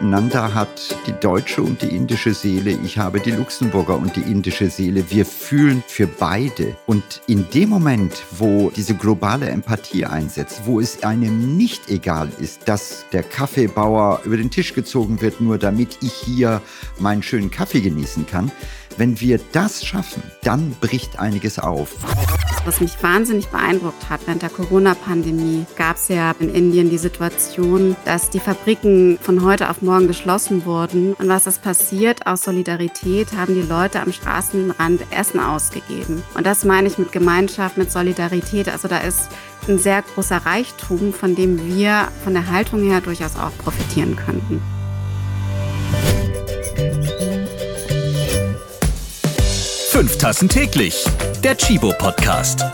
Nanda hat die deutsche und die indische Seele, ich habe die Luxemburger und die indische Seele. Wir fühlen für beide. Und in dem Moment, wo diese globale Empathie einsetzt, wo es einem nicht egal ist, dass der Kaffeebauer über den Tisch gezogen wird, nur damit ich hier meinen schönen Kaffee genießen kann, wenn wir das schaffen, dann bricht einiges auf. Was mich wahnsinnig beeindruckt hat, während der Corona-Pandemie gab es ja in Indien die Situation, dass die Fabriken von heute auf morgen geschlossen wurden. Und was ist passiert? Aus Solidarität haben die Leute am Straßenrand Essen ausgegeben. Und das meine ich mit Gemeinschaft, mit Solidarität. Also da ist ein sehr großer Reichtum, von dem wir von der Haltung her durchaus auch profitieren könnten. Fünf Tassen täglich. Der Chibo Podcast.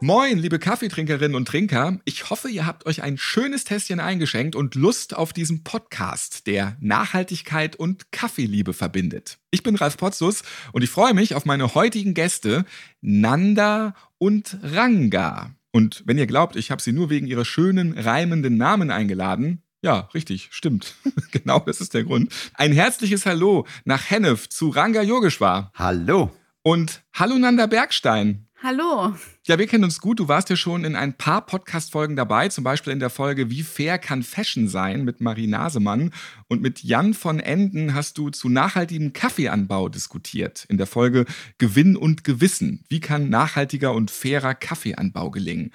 Moin, liebe Kaffeetrinkerinnen und Trinker. Ich hoffe, ihr habt euch ein schönes Tässchen eingeschenkt und Lust auf diesen Podcast, der Nachhaltigkeit und Kaffeeliebe verbindet. Ich bin Ralf Potzus und ich freue mich auf meine heutigen Gäste Nanda und Ranga. Und wenn ihr glaubt, ich habe sie nur wegen ihrer schönen, reimenden Namen eingeladen, ja, richtig, stimmt. genau, das ist der Grund. Ein herzliches Hallo nach Hennef zu Ranga Yogeshwar. Hallo. Und hallo Nanda Bergstein. Hallo. Ja, wir kennen uns gut. Du warst ja schon in ein paar Podcast-Folgen dabei, zum Beispiel in der Folge Wie fair kann Fashion sein mit Marie Nasemann. Und mit Jan von Enden hast du zu nachhaltigem Kaffeeanbau diskutiert. In der Folge Gewinn und Gewissen. Wie kann nachhaltiger und fairer Kaffeeanbau gelingen?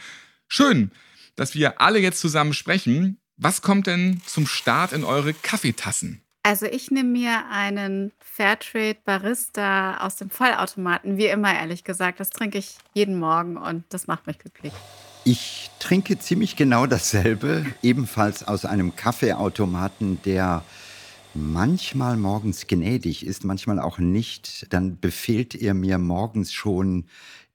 Schön, dass wir alle jetzt zusammen sprechen. Was kommt denn zum Start in eure Kaffeetassen? Also ich nehme mir einen Fairtrade Barista aus dem Vollautomaten, wie immer ehrlich gesagt. Das trinke ich jeden Morgen und das macht mich glücklich. Ich trinke ziemlich genau dasselbe, ebenfalls aus einem Kaffeeautomaten, der manchmal morgens gnädig ist, manchmal auch nicht. Dann befehlt er mir morgens schon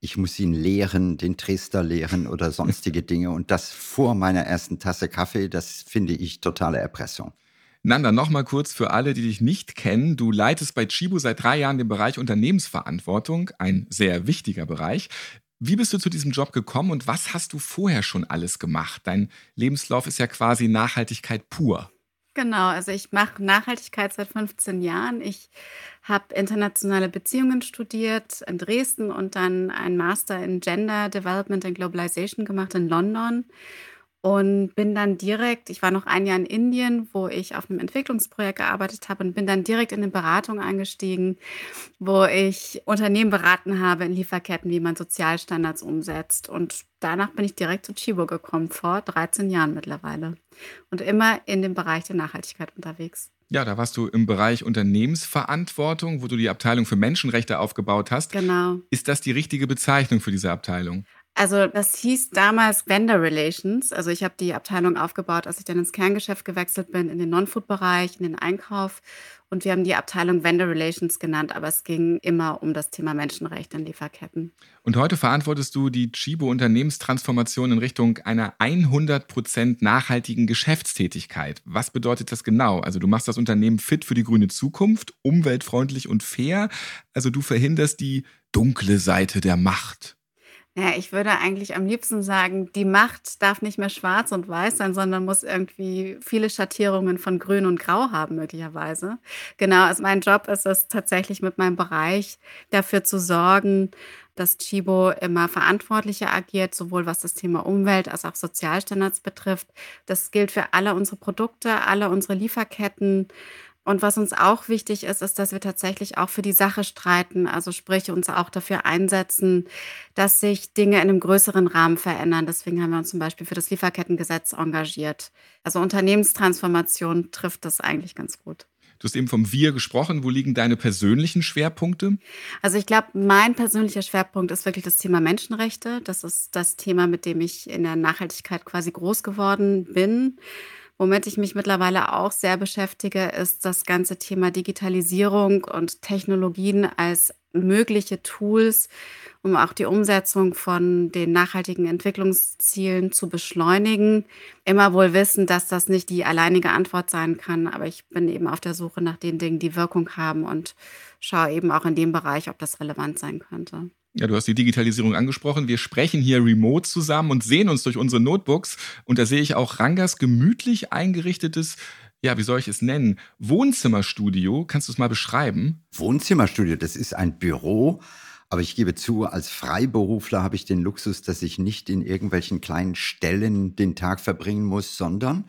ich muss ihn leeren, den Trester leeren oder sonstige Dinge. Und das vor meiner ersten Tasse Kaffee, das finde ich totale Erpressung. Nanda, nochmal kurz für alle, die dich nicht kennen. Du leitest bei Chibu seit drei Jahren den Bereich Unternehmensverantwortung, ein sehr wichtiger Bereich. Wie bist du zu diesem Job gekommen und was hast du vorher schon alles gemacht? Dein Lebenslauf ist ja quasi Nachhaltigkeit pur. Genau, also ich mache Nachhaltigkeit seit 15 Jahren. Ich habe internationale Beziehungen studiert in Dresden und dann einen Master in Gender Development and Globalization gemacht in London und bin dann direkt, ich war noch ein Jahr in Indien, wo ich auf einem Entwicklungsprojekt gearbeitet habe und bin dann direkt in eine Beratung eingestiegen, wo ich Unternehmen beraten habe in Lieferketten, wie man Sozialstandards umsetzt. Und danach bin ich direkt zu Chibo gekommen, vor 13 Jahren mittlerweile. Und immer in dem Bereich der Nachhaltigkeit unterwegs. Ja, da warst du im Bereich Unternehmensverantwortung, wo du die Abteilung für Menschenrechte aufgebaut hast. Genau. Ist das die richtige Bezeichnung für diese Abteilung? Also das hieß damals Vendor Relations. Also ich habe die Abteilung aufgebaut, als ich dann ins Kerngeschäft gewechselt bin, in den Non-Food-Bereich, in den Einkauf. Und wir haben die Abteilung Vendor Relations genannt, aber es ging immer um das Thema Menschenrechte in Lieferketten. Und heute verantwortest du die Chibo Unternehmenstransformation in Richtung einer 100% nachhaltigen Geschäftstätigkeit. Was bedeutet das genau? Also du machst das Unternehmen fit für die grüne Zukunft, umweltfreundlich und fair. Also du verhinderst die dunkle Seite der Macht. Ja, ich würde eigentlich am liebsten sagen, die Macht darf nicht mehr schwarz und weiß sein, sondern muss irgendwie viele Schattierungen von grün und grau haben, möglicherweise. Genau, also mein Job ist es tatsächlich mit meinem Bereich dafür zu sorgen, dass Chibo immer verantwortlicher agiert, sowohl was das Thema Umwelt als auch Sozialstandards betrifft. Das gilt für alle unsere Produkte, alle unsere Lieferketten. Und was uns auch wichtig ist, ist, dass wir tatsächlich auch für die Sache streiten, also sprich uns auch dafür einsetzen, dass sich Dinge in einem größeren Rahmen verändern. Deswegen haben wir uns zum Beispiel für das Lieferkettengesetz engagiert. Also Unternehmenstransformation trifft das eigentlich ganz gut. Du hast eben vom Wir gesprochen. Wo liegen deine persönlichen Schwerpunkte? Also ich glaube, mein persönlicher Schwerpunkt ist wirklich das Thema Menschenrechte. Das ist das Thema, mit dem ich in der Nachhaltigkeit quasi groß geworden bin. Womit ich mich mittlerweile auch sehr beschäftige, ist das ganze Thema Digitalisierung und Technologien als mögliche Tools, um auch die Umsetzung von den nachhaltigen Entwicklungszielen zu beschleunigen. Immer wohl wissen, dass das nicht die alleinige Antwort sein kann, aber ich bin eben auf der Suche nach den Dingen, die Wirkung haben und schaue eben auch in dem Bereich, ob das relevant sein könnte. Ja, du hast die Digitalisierung angesprochen. Wir sprechen hier remote zusammen und sehen uns durch unsere Notebooks. Und da sehe ich auch Rangas gemütlich eingerichtetes, ja, wie soll ich es nennen? Wohnzimmerstudio. Kannst du es mal beschreiben? Wohnzimmerstudio, das ist ein Büro. Aber ich gebe zu, als Freiberufler habe ich den Luxus, dass ich nicht in irgendwelchen kleinen Stellen den Tag verbringen muss, sondern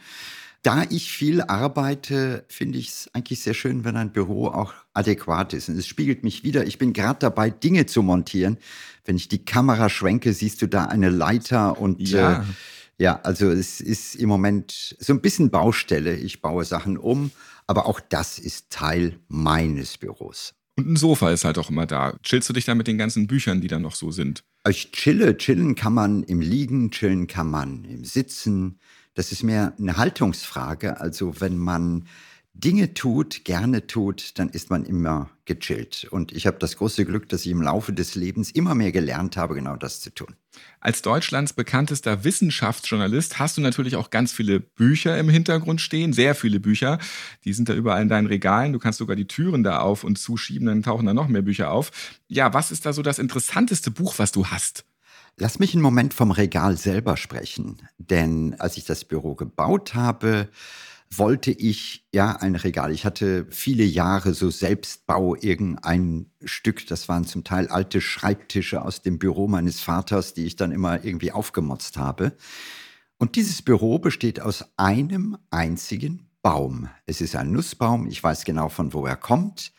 da ich viel arbeite, finde ich es eigentlich sehr schön, wenn ein Büro auch adäquat ist. Und es spiegelt mich wieder. Ich bin gerade dabei, Dinge zu montieren. Wenn ich die Kamera schwenke, siehst du da eine Leiter und ja. Äh, ja, also es ist im Moment so ein bisschen Baustelle. Ich baue Sachen um, aber auch das ist Teil meines Büros. Und ein Sofa ist halt auch immer da. Chillst du dich da mit den ganzen Büchern, die da noch so sind? Ich chille. Chillen kann man im Liegen, chillen kann man im Sitzen. Das ist mehr eine Haltungsfrage. Also wenn man Dinge tut, gerne tut, dann ist man immer gechillt. Und ich habe das große Glück, dass ich im Laufe des Lebens immer mehr gelernt habe, genau das zu tun. Als Deutschlands bekanntester Wissenschaftsjournalist hast du natürlich auch ganz viele Bücher im Hintergrund stehen, sehr viele Bücher. Die sind da überall in deinen Regalen. Du kannst sogar die Türen da auf und zuschieben, dann tauchen da noch mehr Bücher auf. Ja, was ist da so das interessanteste Buch, was du hast? Lass mich einen Moment vom Regal selber sprechen. Denn als ich das Büro gebaut habe, wollte ich ja ein Regal. Ich hatte viele Jahre so Selbstbau irgendein Stück. Das waren zum Teil alte Schreibtische aus dem Büro meines Vaters, die ich dann immer irgendwie aufgemotzt habe. Und dieses Büro besteht aus einem einzigen Baum. Es ist ein Nussbaum. Ich weiß genau, von wo er kommt.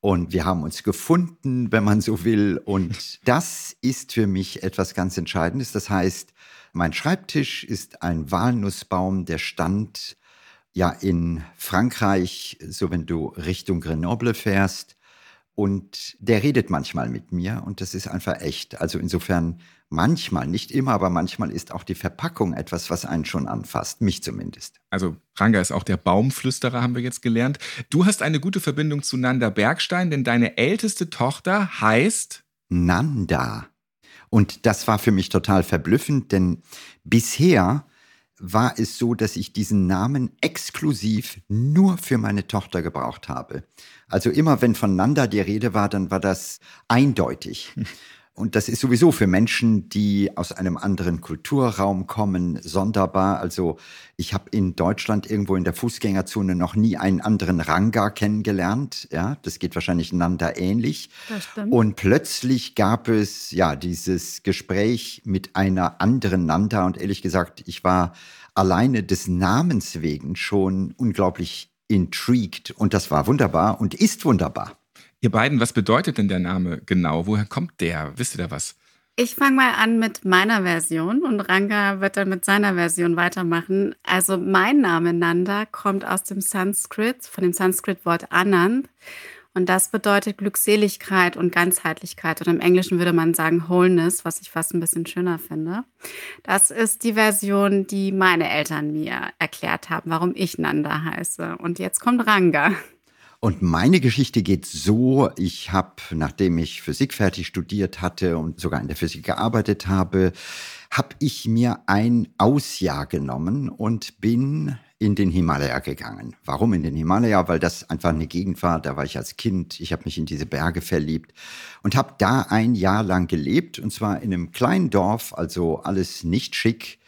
Und wir haben uns gefunden, wenn man so will. Und das ist für mich etwas ganz Entscheidendes. Das heißt, mein Schreibtisch ist ein Walnussbaum, der stand ja in Frankreich, so wenn du Richtung Grenoble fährst. Und der redet manchmal mit mir und das ist einfach echt. Also insofern manchmal, nicht immer, aber manchmal ist auch die Verpackung etwas, was einen schon anfasst, mich zumindest. Also Ranga ist auch der Baumflüsterer, haben wir jetzt gelernt. Du hast eine gute Verbindung zu Nanda Bergstein, denn deine älteste Tochter heißt Nanda. Und das war für mich total verblüffend, denn bisher war es so, dass ich diesen Namen exklusiv nur für meine Tochter gebraucht habe. Also immer wenn von Nanda die Rede war, dann war das eindeutig. Und das ist sowieso für Menschen, die aus einem anderen Kulturraum kommen, sonderbar. Also ich habe in Deutschland irgendwo in der Fußgängerzone noch nie einen anderen Ranga kennengelernt. Ja, das geht wahrscheinlich Nanda ähnlich. Und plötzlich gab es ja dieses Gespräch mit einer anderen Nanda. Und ehrlich gesagt, ich war alleine des Namens wegen schon unglaublich intrigued. Und das war wunderbar und ist wunderbar. Ihr beiden, was bedeutet denn der Name genau? Woher kommt der? Wisst ihr da was? Ich fange mal an mit meiner Version und Ranga wird dann mit seiner Version weitermachen. Also mein Name Nanda kommt aus dem Sanskrit, von dem Sanskrit-Wort Anand. Und das bedeutet Glückseligkeit und Ganzheitlichkeit. Und im Englischen würde man sagen Wholeness, was ich fast ein bisschen schöner finde. Das ist die Version, die meine Eltern mir erklärt haben, warum ich Nanda heiße. Und jetzt kommt Ranga. Und meine Geschichte geht so, ich habe, nachdem ich Physik fertig studiert hatte und sogar in der Physik gearbeitet habe, habe ich mir ein Ausjahr genommen und bin in den Himalaya gegangen. Warum in den Himalaya? Weil das einfach eine Gegend war, da war ich als Kind, ich habe mich in diese Berge verliebt und habe da ein Jahr lang gelebt und zwar in einem kleinen Dorf, also alles nicht schick.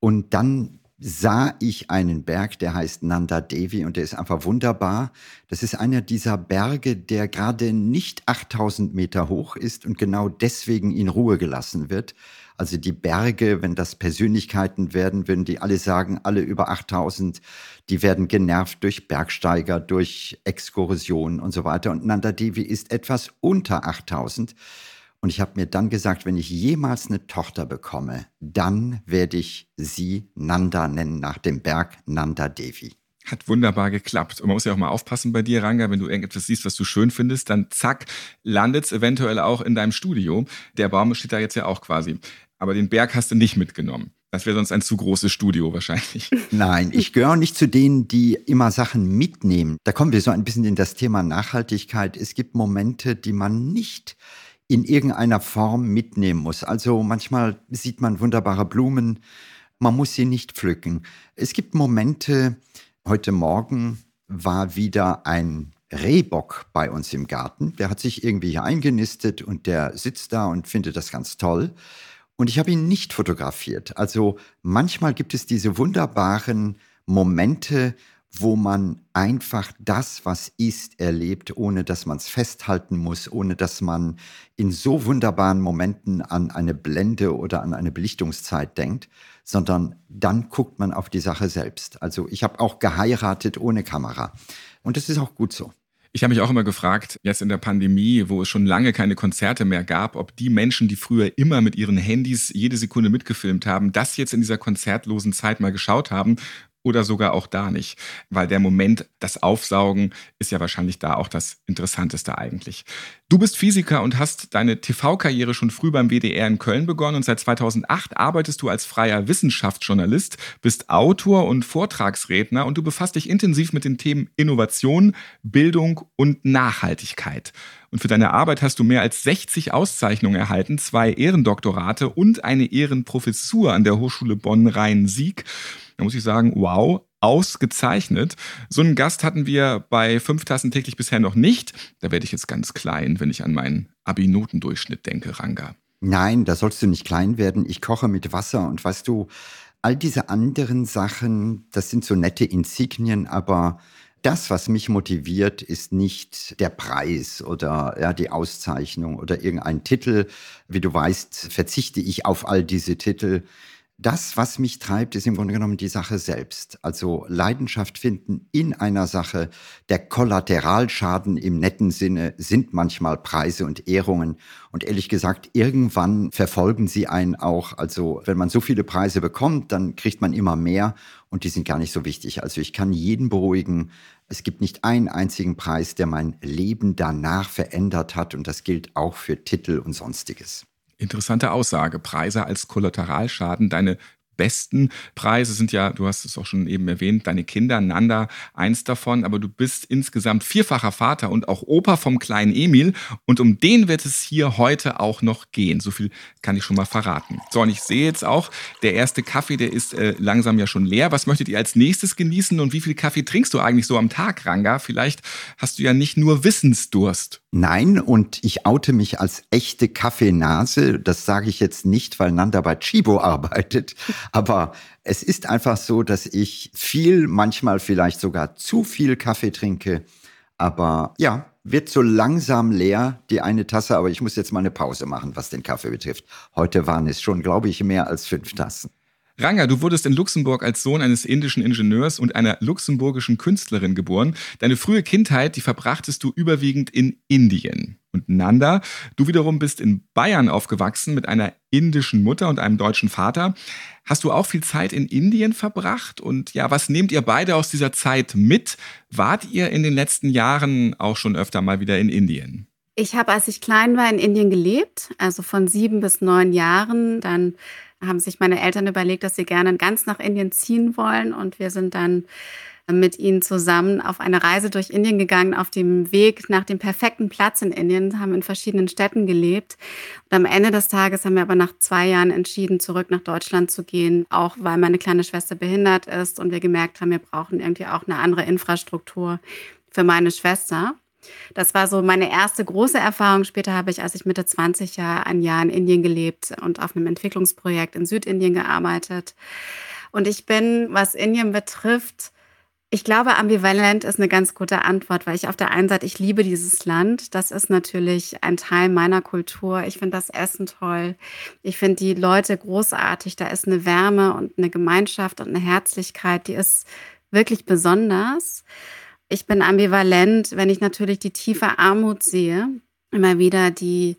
Und dann sah ich einen Berg, der heißt Nanda Devi und der ist einfach wunderbar. Das ist einer dieser Berge, der gerade nicht 8000 Meter hoch ist und genau deswegen in Ruhe gelassen wird. Also die Berge, wenn das Persönlichkeiten werden, würden die alle sagen, alle über 8000, die werden genervt durch Bergsteiger, durch Exkursionen und so weiter. Und Nanda Devi ist etwas unter 8000. Und ich habe mir dann gesagt, wenn ich jemals eine Tochter bekomme, dann werde ich sie Nanda nennen, nach dem Berg Nanda Devi. Hat wunderbar geklappt. Und man muss ja auch mal aufpassen bei dir, Ranga, wenn du irgendetwas siehst, was du schön findest, dann zack, landet es eventuell auch in deinem Studio. Der Baum steht da jetzt ja auch quasi. Aber den Berg hast du nicht mitgenommen. Das wäre sonst ein zu großes Studio wahrscheinlich. Nein, ich gehöre nicht zu denen, die immer Sachen mitnehmen. Da kommen wir so ein bisschen in das Thema Nachhaltigkeit. Es gibt Momente, die man nicht in irgendeiner Form mitnehmen muss. Also manchmal sieht man wunderbare Blumen, man muss sie nicht pflücken. Es gibt Momente, heute Morgen war wieder ein Rehbock bei uns im Garten. Der hat sich irgendwie hier eingenistet und der sitzt da und findet das ganz toll. Und ich habe ihn nicht fotografiert. Also manchmal gibt es diese wunderbaren Momente, wo man einfach das, was ist, erlebt, ohne dass man es festhalten muss, ohne dass man in so wunderbaren Momenten an eine Blende oder an eine Belichtungszeit denkt, sondern dann guckt man auf die Sache selbst. Also ich habe auch geheiratet ohne Kamera. Und das ist auch gut so. Ich habe mich auch immer gefragt, jetzt in der Pandemie, wo es schon lange keine Konzerte mehr gab, ob die Menschen, die früher immer mit ihren Handys jede Sekunde mitgefilmt haben, das jetzt in dieser konzertlosen Zeit mal geschaut haben oder sogar auch da nicht. Weil der Moment, das Aufsaugen, ist ja wahrscheinlich da auch das Interessanteste eigentlich. Du bist Physiker und hast deine TV-Karriere schon früh beim WDR in Köln begonnen und seit 2008 arbeitest du als freier Wissenschaftsjournalist, bist Autor und Vortragsredner und du befasst dich intensiv mit den Themen Innovation, Bildung und Nachhaltigkeit. Und für deine Arbeit hast du mehr als 60 Auszeichnungen erhalten, zwei Ehrendoktorate und eine Ehrenprofessur an der Hochschule Bonn-Rhein-Sieg. Da muss ich sagen, wow, ausgezeichnet. So einen Gast hatten wir bei fünf Tassen täglich bisher noch nicht. Da werde ich jetzt ganz klein, wenn ich an meinen Abi-Notendurchschnitt denke, Ranga. Nein, da sollst du nicht klein werden. Ich koche mit Wasser und weißt du, all diese anderen Sachen, das sind so nette Insignien, aber das, was mich motiviert, ist nicht der Preis oder ja, die Auszeichnung oder irgendein Titel. Wie du weißt, verzichte ich auf all diese Titel das, was mich treibt, ist im Grunde genommen die Sache selbst. Also Leidenschaft finden in einer Sache. Der Kollateralschaden im netten Sinne sind manchmal Preise und Ehrungen. Und ehrlich gesagt, irgendwann verfolgen sie einen auch. Also wenn man so viele Preise bekommt, dann kriegt man immer mehr und die sind gar nicht so wichtig. Also ich kann jeden beruhigen. Es gibt nicht einen einzigen Preis, der mein Leben danach verändert hat. Und das gilt auch für Titel und sonstiges. Interessante Aussage. Preise als Kollateralschaden. Deine besten Preise sind ja, du hast es auch schon eben erwähnt, deine Kinder, Nanda, eins davon, aber du bist insgesamt vierfacher Vater und auch Opa vom kleinen Emil und um den wird es hier heute auch noch gehen. So viel kann ich schon mal verraten. So, und ich sehe jetzt auch, der erste Kaffee, der ist äh, langsam ja schon leer. Was möchtet ihr als nächstes genießen und wie viel Kaffee trinkst du eigentlich so am Tag, Ranga? Vielleicht hast du ja nicht nur Wissensdurst. Nein, und ich oute mich als echte Kaffeenase. Das sage ich jetzt nicht, weil Nanda bei Chibo arbeitet. Aber es ist einfach so, dass ich viel, manchmal vielleicht sogar zu viel Kaffee trinke. Aber ja, wird so langsam leer, die eine Tasse. Aber ich muss jetzt mal eine Pause machen, was den Kaffee betrifft. Heute waren es schon, glaube ich, mehr als fünf Tassen. Ranga, du wurdest in Luxemburg als Sohn eines indischen Ingenieurs und einer luxemburgischen Künstlerin geboren. Deine frühe Kindheit, die verbrachtest du überwiegend in Indien. Und Nanda, du wiederum bist in Bayern aufgewachsen mit einer indischen Mutter und einem deutschen Vater. Hast du auch viel Zeit in Indien verbracht? Und ja, was nehmt ihr beide aus dieser Zeit mit? Wart ihr in den letzten Jahren auch schon öfter mal wieder in Indien? Ich habe, als ich klein war, in Indien gelebt, also von sieben bis neun Jahren. Dann haben sich meine Eltern überlegt, dass sie gerne ganz nach Indien ziehen wollen. Und wir sind dann mit ihnen zusammen auf eine Reise durch Indien gegangen, auf dem Weg nach dem perfekten Platz in Indien, haben in verschiedenen Städten gelebt. Und am Ende des Tages haben wir aber nach zwei Jahren entschieden, zurück nach Deutschland zu gehen, auch weil meine kleine Schwester behindert ist und wir gemerkt haben, wir brauchen irgendwie auch eine andere Infrastruktur für meine Schwester. Das war so meine erste große Erfahrung. Später habe ich, als ich Mitte 20 Jahre, ein Jahr in Indien gelebt und auf einem Entwicklungsprojekt in Südindien gearbeitet. Und ich bin, was Indien betrifft, ich glaube, ambivalent ist eine ganz gute Antwort, weil ich auf der einen Seite, ich liebe dieses Land. Das ist natürlich ein Teil meiner Kultur. Ich finde das Essen toll. Ich finde die Leute großartig. Da ist eine Wärme und eine Gemeinschaft und eine Herzlichkeit, die ist wirklich besonders. Ich bin ambivalent, wenn ich natürlich die tiefe Armut sehe, immer wieder die,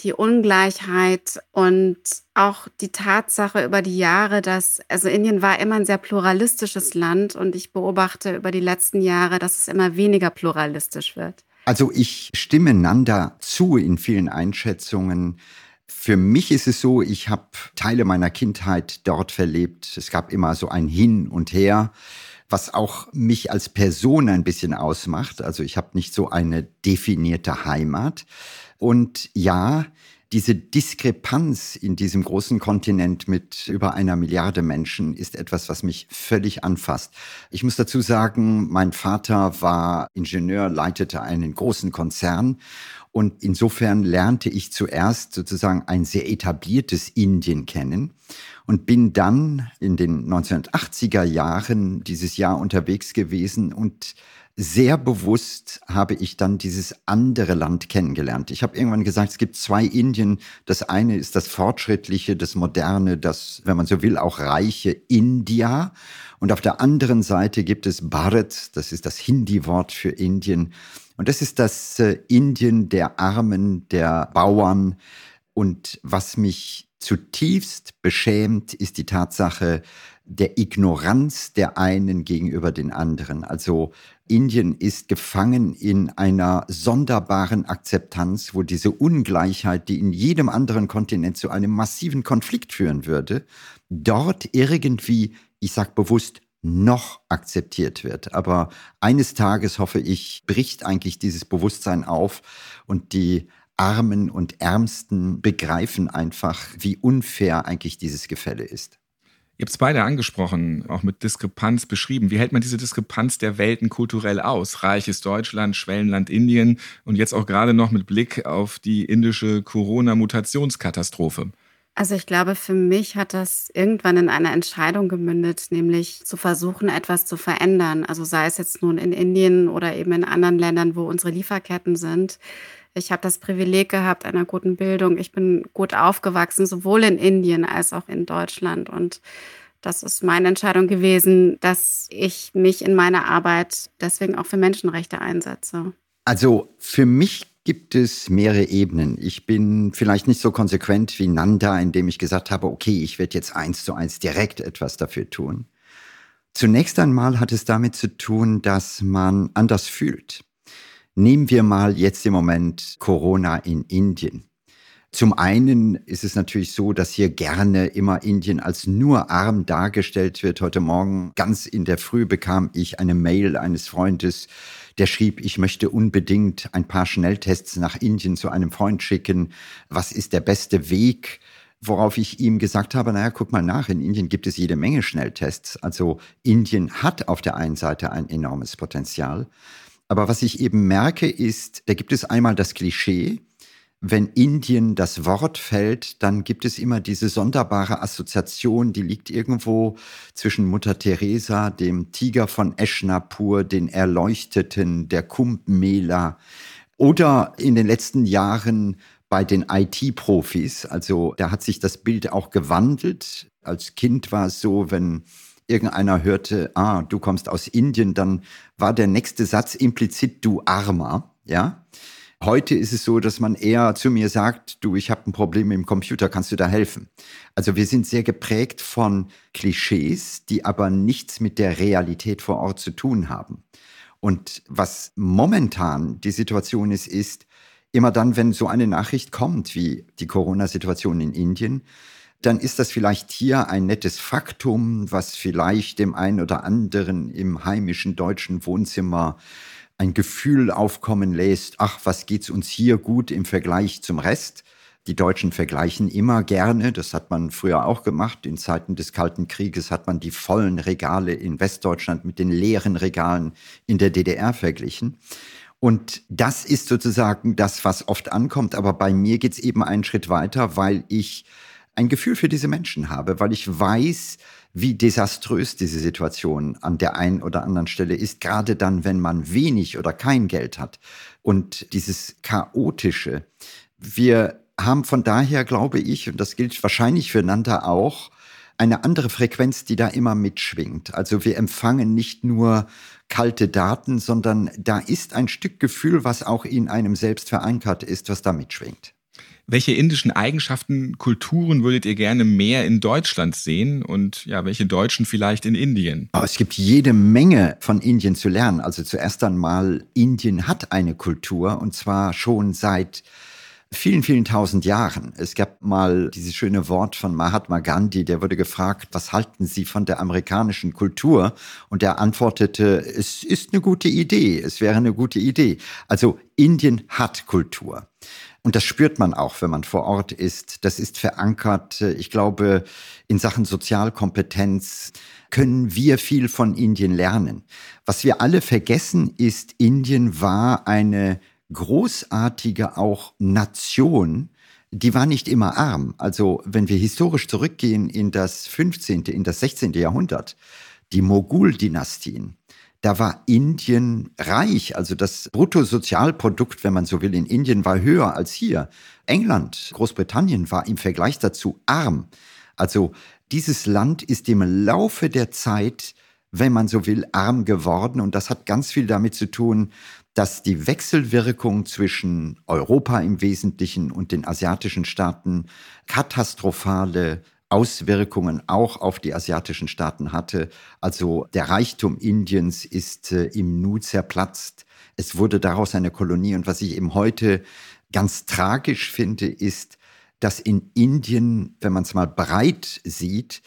die Ungleichheit und auch die Tatsache über die Jahre, dass, also Indien war immer ein sehr pluralistisches Land und ich beobachte über die letzten Jahre, dass es immer weniger pluralistisch wird. Also ich stimme Nanda zu in vielen Einschätzungen. Für mich ist es so, ich habe Teile meiner Kindheit dort verlebt. Es gab immer so ein Hin und Her was auch mich als Person ein bisschen ausmacht. Also ich habe nicht so eine definierte Heimat. Und ja, diese Diskrepanz in diesem großen Kontinent mit über einer Milliarde Menschen ist etwas, was mich völlig anfasst. Ich muss dazu sagen, mein Vater war Ingenieur, leitete einen großen Konzern und insofern lernte ich zuerst sozusagen ein sehr etabliertes Indien kennen und bin dann in den 1980er Jahren dieses Jahr unterwegs gewesen und sehr bewusst habe ich dann dieses andere Land kennengelernt. Ich habe irgendwann gesagt, es gibt zwei Indien. Das eine ist das fortschrittliche, das moderne, das, wenn man so will, auch reiche India. Und auf der anderen Seite gibt es Bharat, das ist das Hindi-Wort für Indien. Und das ist das äh, Indien der Armen, der Bauern. Und was mich zutiefst beschämt, ist die Tatsache der Ignoranz der einen gegenüber den anderen. Also Indien ist gefangen in einer sonderbaren Akzeptanz, wo diese Ungleichheit, die in jedem anderen Kontinent zu einem massiven Konflikt führen würde, dort irgendwie, ich sage bewusst, noch akzeptiert wird. Aber eines Tages, hoffe ich, bricht eigentlich dieses Bewusstsein auf und die Armen und Ärmsten begreifen einfach, wie unfair eigentlich dieses Gefälle ist. Ihr habt es beide angesprochen, auch mit Diskrepanz beschrieben. Wie hält man diese Diskrepanz der Welten kulturell aus? Reiches Deutschland, Schwellenland Indien und jetzt auch gerade noch mit Blick auf die indische Corona-Mutationskatastrophe. Also ich glaube, für mich hat das irgendwann in einer Entscheidung gemündet, nämlich zu versuchen, etwas zu verändern. Also sei es jetzt nun in Indien oder eben in anderen Ländern, wo unsere Lieferketten sind. Ich habe das Privileg gehabt einer guten Bildung. Ich bin gut aufgewachsen, sowohl in Indien als auch in Deutschland. Und das ist meine Entscheidung gewesen, dass ich mich in meiner Arbeit deswegen auch für Menschenrechte einsetze. Also für mich gibt es mehrere Ebenen. Ich bin vielleicht nicht so konsequent wie Nanda, indem ich gesagt habe, okay, ich werde jetzt eins zu eins direkt etwas dafür tun. Zunächst einmal hat es damit zu tun, dass man anders fühlt. Nehmen wir mal jetzt im Moment Corona in Indien. Zum einen ist es natürlich so, dass hier gerne immer Indien als nur arm dargestellt wird. Heute Morgen ganz in der Früh bekam ich eine Mail eines Freundes, der schrieb, ich möchte unbedingt ein paar Schnelltests nach Indien zu einem Freund schicken. Was ist der beste Weg? Worauf ich ihm gesagt habe, naja, guck mal nach, in Indien gibt es jede Menge Schnelltests. Also Indien hat auf der einen Seite ein enormes Potenzial. Aber was ich eben merke, ist, da gibt es einmal das Klischee, wenn Indien das Wort fällt, dann gibt es immer diese sonderbare Assoziation, die liegt irgendwo zwischen Mutter Teresa, dem Tiger von Eschnapur, den Erleuchteten, der Kumbh Mela oder in den letzten Jahren bei den IT-Profis. Also da hat sich das Bild auch gewandelt. Als Kind war es so, wenn irgendeiner hörte, ah, du kommst aus Indien, dann war der nächste Satz implizit du Armer, ja. Heute ist es so, dass man eher zu mir sagt, du, ich habe ein Problem dem Computer, kannst du da helfen? Also wir sind sehr geprägt von Klischees, die aber nichts mit der Realität vor Ort zu tun haben. Und was momentan die Situation ist, ist, immer dann, wenn so eine Nachricht kommt, wie die Corona-Situation in Indien, dann ist das vielleicht hier ein nettes Faktum, was vielleicht dem einen oder anderen im heimischen deutschen Wohnzimmer ein Gefühl aufkommen lässt, ach, was geht's uns hier gut im Vergleich zum Rest? Die Deutschen vergleichen immer gerne, das hat man früher auch gemacht. In Zeiten des Kalten Krieges hat man die vollen Regale in Westdeutschland mit den leeren Regalen in der DDR verglichen. Und das ist sozusagen das, was oft ankommt. Aber bei mir geht's eben einen Schritt weiter, weil ich ein Gefühl für diese Menschen habe, weil ich weiß, wie desaströs diese Situation an der einen oder anderen Stelle ist, gerade dann, wenn man wenig oder kein Geld hat. Und dieses chaotische. Wir haben von daher, glaube ich, und das gilt wahrscheinlich für Nanta auch, eine andere Frequenz, die da immer mitschwingt. Also wir empfangen nicht nur kalte Daten, sondern da ist ein Stück Gefühl, was auch in einem selbst verankert ist, was da mitschwingt. Welche indischen Eigenschaften, Kulturen würdet ihr gerne mehr in Deutschland sehen und ja, welche Deutschen vielleicht in Indien? Oh, es gibt jede Menge von Indien zu lernen. Also zuerst einmal, Indien hat eine Kultur und zwar schon seit vielen, vielen tausend Jahren. Es gab mal dieses schöne Wort von Mahatma Gandhi, der wurde gefragt, was halten Sie von der amerikanischen Kultur? Und er antwortete, es ist eine gute Idee, es wäre eine gute Idee. Also Indien hat Kultur. Und das spürt man auch, wenn man vor Ort ist. Das ist verankert. Ich glaube, in Sachen Sozialkompetenz können wir viel von Indien lernen. Was wir alle vergessen ist, Indien war eine großartige auch Nation, die war nicht immer arm. Also wenn wir historisch zurückgehen in das 15., in das 16. Jahrhundert, die Mogul-Dynastien, da war Indien reich. Also das Bruttosozialprodukt, wenn man so will, in Indien war höher als hier. England, Großbritannien war im Vergleich dazu arm. Also dieses Land ist im Laufe der Zeit, wenn man so will, arm geworden. Und das hat ganz viel damit zu tun, dass die Wechselwirkung zwischen Europa im Wesentlichen und den asiatischen Staaten katastrophale Auswirkungen auch auf die asiatischen Staaten hatte. Also der Reichtum Indiens ist äh, im Nu zerplatzt. Es wurde daraus eine Kolonie. Und was ich eben heute ganz tragisch finde, ist, dass in Indien, wenn man es mal breit sieht,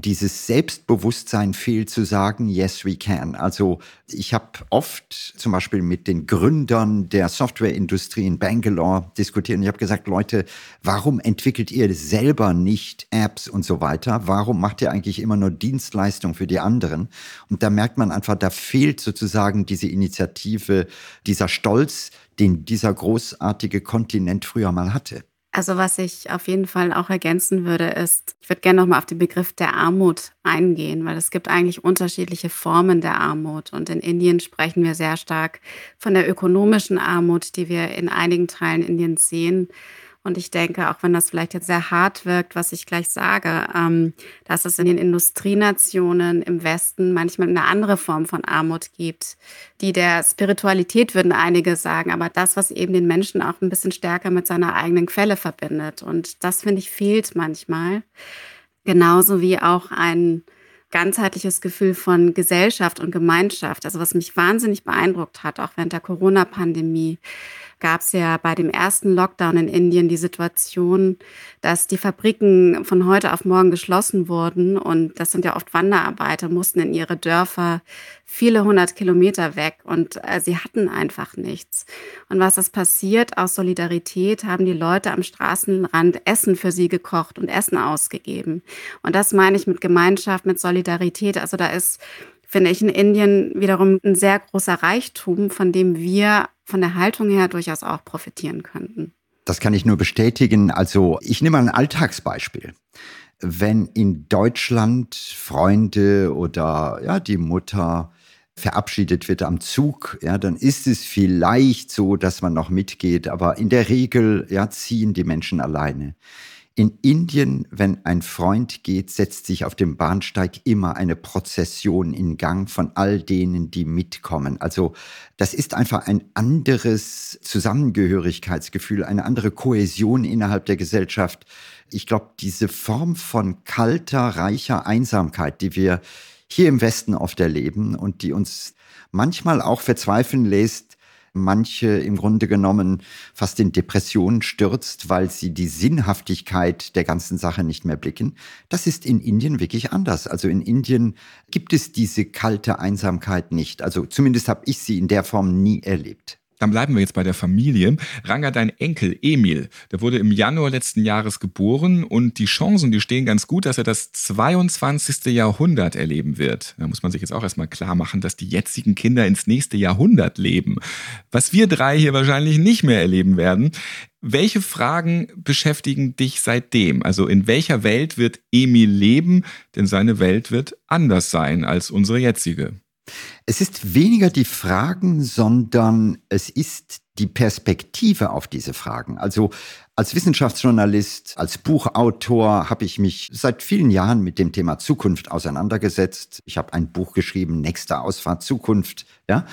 dieses Selbstbewusstsein fehlt zu sagen, yes, we can. Also ich habe oft zum Beispiel mit den Gründern der Softwareindustrie in Bangalore diskutiert und ich habe gesagt, Leute, warum entwickelt ihr selber nicht Apps und so weiter? Warum macht ihr eigentlich immer nur Dienstleistungen für die anderen? Und da merkt man einfach, da fehlt sozusagen diese Initiative, dieser Stolz, den dieser großartige Kontinent früher mal hatte. Also was ich auf jeden Fall auch ergänzen würde, ist, ich würde gerne nochmal auf den Begriff der Armut eingehen, weil es gibt eigentlich unterschiedliche Formen der Armut. Und in Indien sprechen wir sehr stark von der ökonomischen Armut, die wir in einigen Teilen Indiens sehen. Und ich denke, auch wenn das vielleicht jetzt sehr hart wirkt, was ich gleich sage, ähm, dass es in den Industrienationen im Westen manchmal eine andere Form von Armut gibt, die der Spiritualität würden einige sagen, aber das, was eben den Menschen auch ein bisschen stärker mit seiner eigenen Quelle verbindet. Und das, finde ich, fehlt manchmal. Genauso wie auch ein ganzheitliches Gefühl von Gesellschaft und Gemeinschaft. Also was mich wahnsinnig beeindruckt hat, auch während der Corona-Pandemie, gab es ja bei dem ersten Lockdown in Indien die Situation, dass die Fabriken von heute auf morgen geschlossen wurden. Und das sind ja oft Wanderarbeiter, mussten in ihre Dörfer viele hundert Kilometer weg und äh, sie hatten einfach nichts. Und was ist passiert? Aus Solidarität haben die Leute am Straßenrand Essen für sie gekocht und Essen ausgegeben. Und das meine ich mit Gemeinschaft, mit Solidarität. Also da ist finde ich in Indien wiederum ein sehr großer Reichtum, von dem wir von der Haltung her durchaus auch profitieren könnten. Das kann ich nur bestätigen. Also ich nehme mal ein Alltagsbeispiel. Wenn in Deutschland Freunde oder ja, die Mutter verabschiedet wird am Zug, ja, dann ist es vielleicht so, dass man noch mitgeht, aber in der Regel ja, ziehen die Menschen alleine. In Indien, wenn ein Freund geht, setzt sich auf dem Bahnsteig immer eine Prozession in Gang von all denen, die mitkommen. Also das ist einfach ein anderes Zusammengehörigkeitsgefühl, eine andere Kohäsion innerhalb der Gesellschaft. Ich glaube, diese Form von kalter, reicher Einsamkeit, die wir hier im Westen oft erleben und die uns manchmal auch verzweifeln lässt, manche im Grunde genommen fast in Depressionen stürzt, weil sie die Sinnhaftigkeit der ganzen Sache nicht mehr blicken. Das ist in Indien wirklich anders. Also in Indien gibt es diese kalte Einsamkeit nicht. Also zumindest habe ich sie in der Form nie erlebt. Dann bleiben wir jetzt bei der Familie. Ranga, dein Enkel Emil, der wurde im Januar letzten Jahres geboren und die Chancen, die stehen ganz gut, dass er das 22. Jahrhundert erleben wird. Da muss man sich jetzt auch erstmal klar machen, dass die jetzigen Kinder ins nächste Jahrhundert leben. Was wir drei hier wahrscheinlich nicht mehr erleben werden. Welche Fragen beschäftigen dich seitdem? Also in welcher Welt wird Emil leben? Denn seine Welt wird anders sein als unsere jetzige. Es ist weniger die Fragen, sondern es ist die Perspektive auf diese Fragen. Also als Wissenschaftsjournalist, als Buchautor habe ich mich seit vielen Jahren mit dem Thema Zukunft auseinandergesetzt. Ich habe ein Buch geschrieben, Nächste Ausfahrt Zukunft, ja.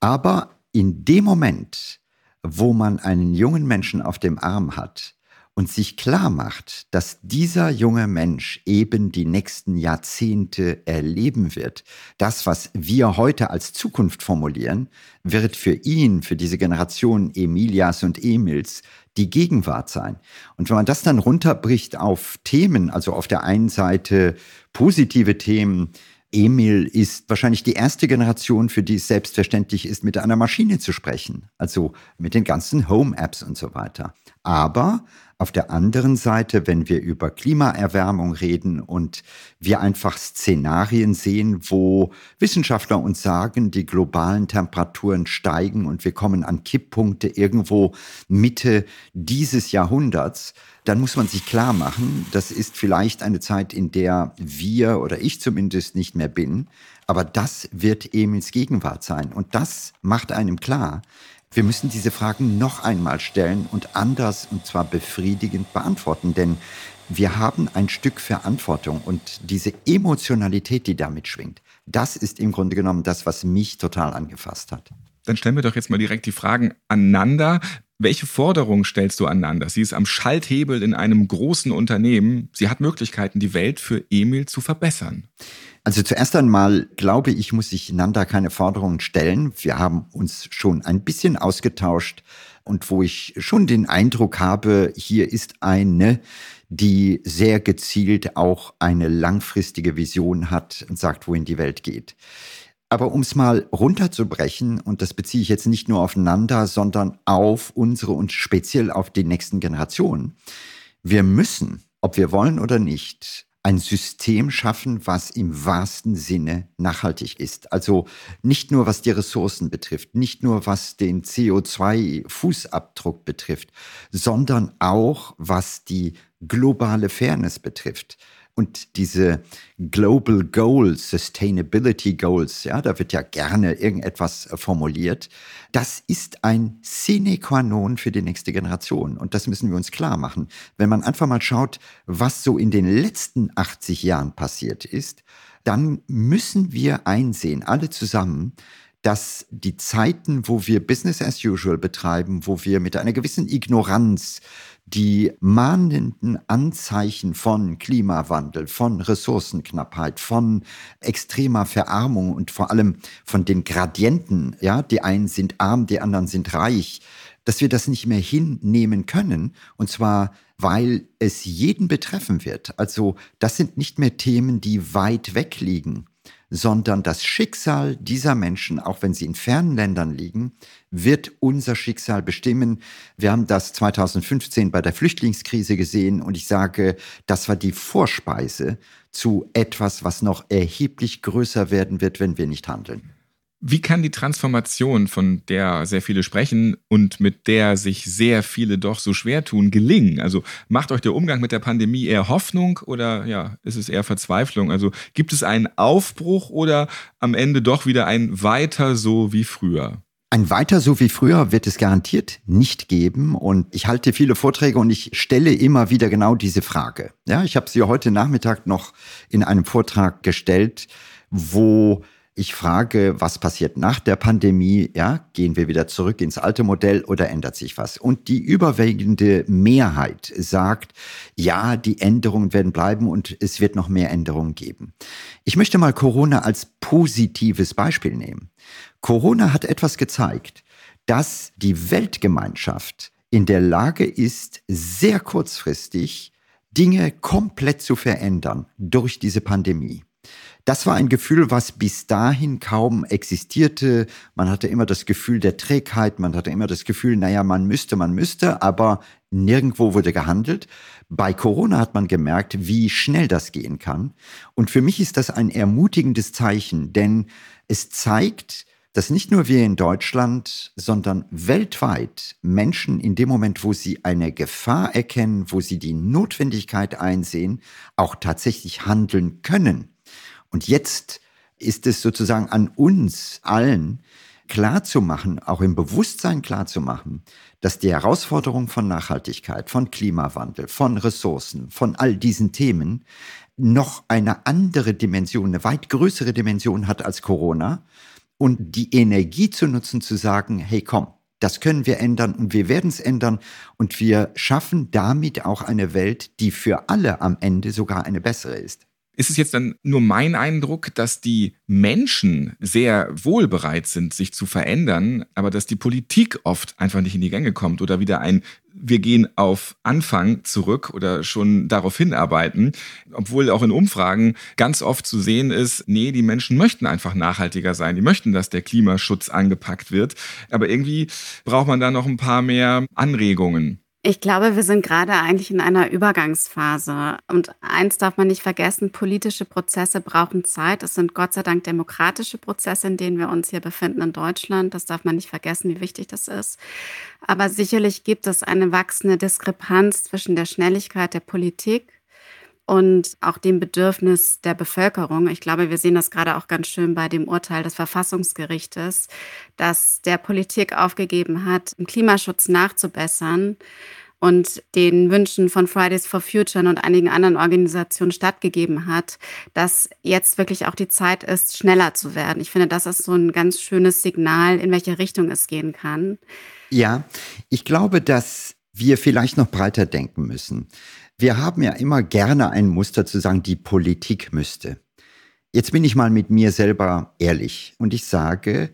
Aber in dem Moment, wo man einen jungen Menschen auf dem Arm hat, und sich klar macht, dass dieser junge Mensch eben die nächsten Jahrzehnte erleben wird, das, was wir heute als Zukunft formulieren, wird für ihn, für diese Generation Emilias und Emils, die Gegenwart sein. Und wenn man das dann runterbricht auf Themen, also auf der einen Seite positive Themen, Emil ist wahrscheinlich die erste Generation, für die es selbstverständlich ist, mit einer Maschine zu sprechen. Also mit den ganzen Home-Apps und so weiter. Aber auf der anderen Seite, wenn wir über Klimaerwärmung reden und wir einfach Szenarien sehen, wo Wissenschaftler uns sagen, die globalen Temperaturen steigen und wir kommen an Kipppunkte irgendwo Mitte dieses Jahrhunderts, dann muss man sich klar machen, das ist vielleicht eine Zeit, in der wir oder ich zumindest nicht mehr bin, aber das wird Emils Gegenwart sein. Und das macht einem klar, wir müssen diese Fragen noch einmal stellen und anders und zwar befriedigend beantworten, denn wir haben ein Stück Verantwortung und diese Emotionalität, die damit schwingt, das ist im Grunde genommen das, was mich total angefasst hat. Dann stellen wir doch jetzt mal direkt die Fragen aneinander. Welche Forderungen stellst du aneinander? Sie ist am Schalthebel in einem großen Unternehmen. Sie hat Möglichkeiten, die Welt für Emil zu verbessern. Also zuerst einmal glaube ich, muss ich Nanda keine Forderungen stellen. Wir haben uns schon ein bisschen ausgetauscht und wo ich schon den Eindruck habe, hier ist eine, die sehr gezielt auch eine langfristige Vision hat und sagt, wohin die Welt geht. Aber um es mal runterzubrechen, und das beziehe ich jetzt nicht nur aufeinander, sondern auf unsere und speziell auf die nächsten Generationen. Wir müssen, ob wir wollen oder nicht, ein System schaffen, was im wahrsten Sinne nachhaltig ist. Also nicht nur was die Ressourcen betrifft, nicht nur was den CO2-Fußabdruck betrifft, sondern auch was die globale Fairness betrifft und diese Global Goals, Sustainability Goals, ja, da wird ja gerne irgendetwas äh, formuliert. Das ist ein Sine qua non für die nächste Generation. Und das müssen wir uns klar machen. Wenn man einfach mal schaut, was so in den letzten 80 Jahren passiert ist, dann müssen wir einsehen, alle zusammen, dass die Zeiten, wo wir Business as usual betreiben, wo wir mit einer gewissen Ignoranz die mahnenden Anzeichen von Klimawandel, von Ressourcenknappheit, von extremer Verarmung und vor allem von den Gradienten, ja, die einen sind arm, die anderen sind reich, dass wir das nicht mehr hinnehmen können und zwar weil es jeden betreffen wird. Also das sind nicht mehr Themen, die weit weg liegen, sondern das Schicksal dieser Menschen, auch wenn sie in fernen Ländern liegen, wird unser Schicksal bestimmen. Wir haben das 2015 bei der Flüchtlingskrise gesehen und ich sage, das war die Vorspeise zu etwas, was noch erheblich größer werden wird, wenn wir nicht handeln. Wie kann die Transformation, von der sehr viele sprechen und mit der sich sehr viele doch so schwer tun, gelingen? Also macht euch der Umgang mit der Pandemie eher Hoffnung oder ja, ist es eher Verzweiflung? Also gibt es einen Aufbruch oder am Ende doch wieder ein weiter so wie früher? Ein weiter so wie früher wird es garantiert nicht geben. Und ich halte viele Vorträge und ich stelle immer wieder genau diese Frage. Ja, ich habe sie heute Nachmittag noch in einem Vortrag gestellt, wo ich frage, was passiert nach der Pandemie? Ja, gehen wir wieder zurück ins alte Modell oder ändert sich was? Und die überwiegende Mehrheit sagt, ja, die Änderungen werden bleiben und es wird noch mehr Änderungen geben. Ich möchte mal Corona als positives Beispiel nehmen. Corona hat etwas gezeigt, dass die Weltgemeinschaft in der Lage ist, sehr kurzfristig Dinge komplett zu verändern durch diese Pandemie. Das war ein Gefühl, was bis dahin kaum existierte. Man hatte immer das Gefühl der Trägheit, man hatte immer das Gefühl, naja, man müsste, man müsste, aber nirgendwo wurde gehandelt. Bei Corona hat man gemerkt, wie schnell das gehen kann. Und für mich ist das ein ermutigendes Zeichen, denn es zeigt, dass nicht nur wir in Deutschland, sondern weltweit Menschen in dem Moment, wo sie eine Gefahr erkennen, wo sie die Notwendigkeit einsehen, auch tatsächlich handeln können. Und jetzt ist es sozusagen an uns allen, klarzumachen, auch im Bewusstsein klarzumachen, dass die Herausforderung von Nachhaltigkeit, von Klimawandel, von Ressourcen, von all diesen Themen noch eine andere Dimension, eine weit größere Dimension hat als Corona und die Energie zu nutzen, zu sagen, hey komm, Das können wir ändern und wir werden es ändern und wir schaffen damit auch eine Welt, die für alle am Ende sogar eine bessere ist. Ist es jetzt dann nur mein Eindruck, dass die Menschen sehr wohl bereit sind, sich zu verändern, aber dass die Politik oft einfach nicht in die Gänge kommt oder wieder ein wir gehen auf Anfang zurück oder schon darauf hinarbeiten, obwohl auch in Umfragen ganz oft zu sehen ist, nee, die Menschen möchten einfach nachhaltiger sein, die möchten, dass der Klimaschutz angepackt wird, aber irgendwie braucht man da noch ein paar mehr Anregungen. Ich glaube, wir sind gerade eigentlich in einer Übergangsphase. Und eins darf man nicht vergessen, politische Prozesse brauchen Zeit. Es sind Gott sei Dank demokratische Prozesse, in denen wir uns hier befinden in Deutschland. Das darf man nicht vergessen, wie wichtig das ist. Aber sicherlich gibt es eine wachsende Diskrepanz zwischen der Schnelligkeit der Politik und auch dem Bedürfnis der Bevölkerung. Ich glaube, wir sehen das gerade auch ganz schön bei dem Urteil des Verfassungsgerichtes, das der Politik aufgegeben hat, im Klimaschutz nachzubessern und den Wünschen von Fridays for Future und einigen anderen Organisationen stattgegeben hat, dass jetzt wirklich auch die Zeit ist, schneller zu werden. Ich finde, das ist so ein ganz schönes Signal, in welche Richtung es gehen kann. Ja, ich glaube, dass wir vielleicht noch breiter denken müssen. Wir haben ja immer gerne ein Muster zu sagen, die Politik müsste. Jetzt bin ich mal mit mir selber ehrlich und ich sage,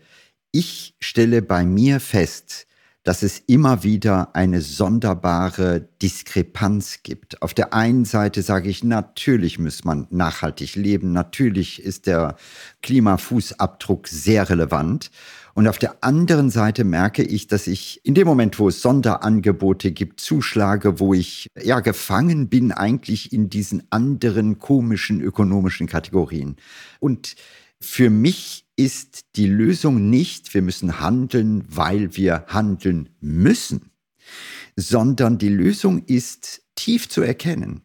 ich stelle bei mir fest, dass es immer wieder eine sonderbare Diskrepanz gibt. Auf der einen Seite sage ich, natürlich muss man nachhaltig leben, natürlich ist der Klimafußabdruck sehr relevant. Und auf der anderen Seite merke ich, dass ich in dem Moment, wo es Sonderangebote gibt, zuschlage, wo ich ja gefangen bin eigentlich in diesen anderen komischen ökonomischen Kategorien. Und für mich ist die Lösung nicht, wir müssen handeln, weil wir handeln müssen, sondern die Lösung ist tief zu erkennen,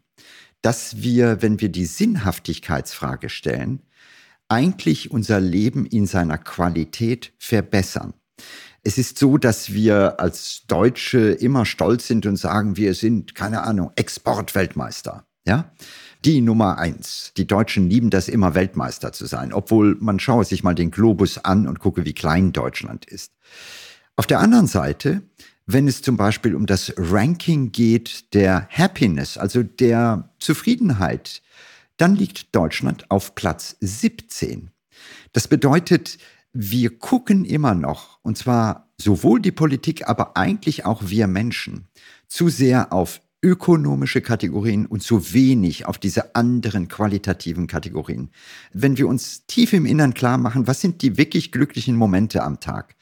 dass wir, wenn wir die Sinnhaftigkeitsfrage stellen, eigentlich unser Leben in seiner Qualität verbessern. Es ist so, dass wir als Deutsche immer stolz sind und sagen, wir sind, keine Ahnung, Exportweltmeister. Ja? Die Nummer eins. Die Deutschen lieben das immer, Weltmeister zu sein, obwohl man schaue sich mal den Globus an und gucke, wie klein Deutschland ist. Auf der anderen Seite, wenn es zum Beispiel um das Ranking geht der Happiness, also der Zufriedenheit, dann liegt Deutschland auf Platz 17. Das bedeutet, wir gucken immer noch, und zwar sowohl die Politik, aber eigentlich auch wir Menschen, zu sehr auf ökonomische Kategorien und zu wenig auf diese anderen qualitativen Kategorien. Wenn wir uns tief im Innern klar machen, was sind die wirklich glücklichen Momente am Tag?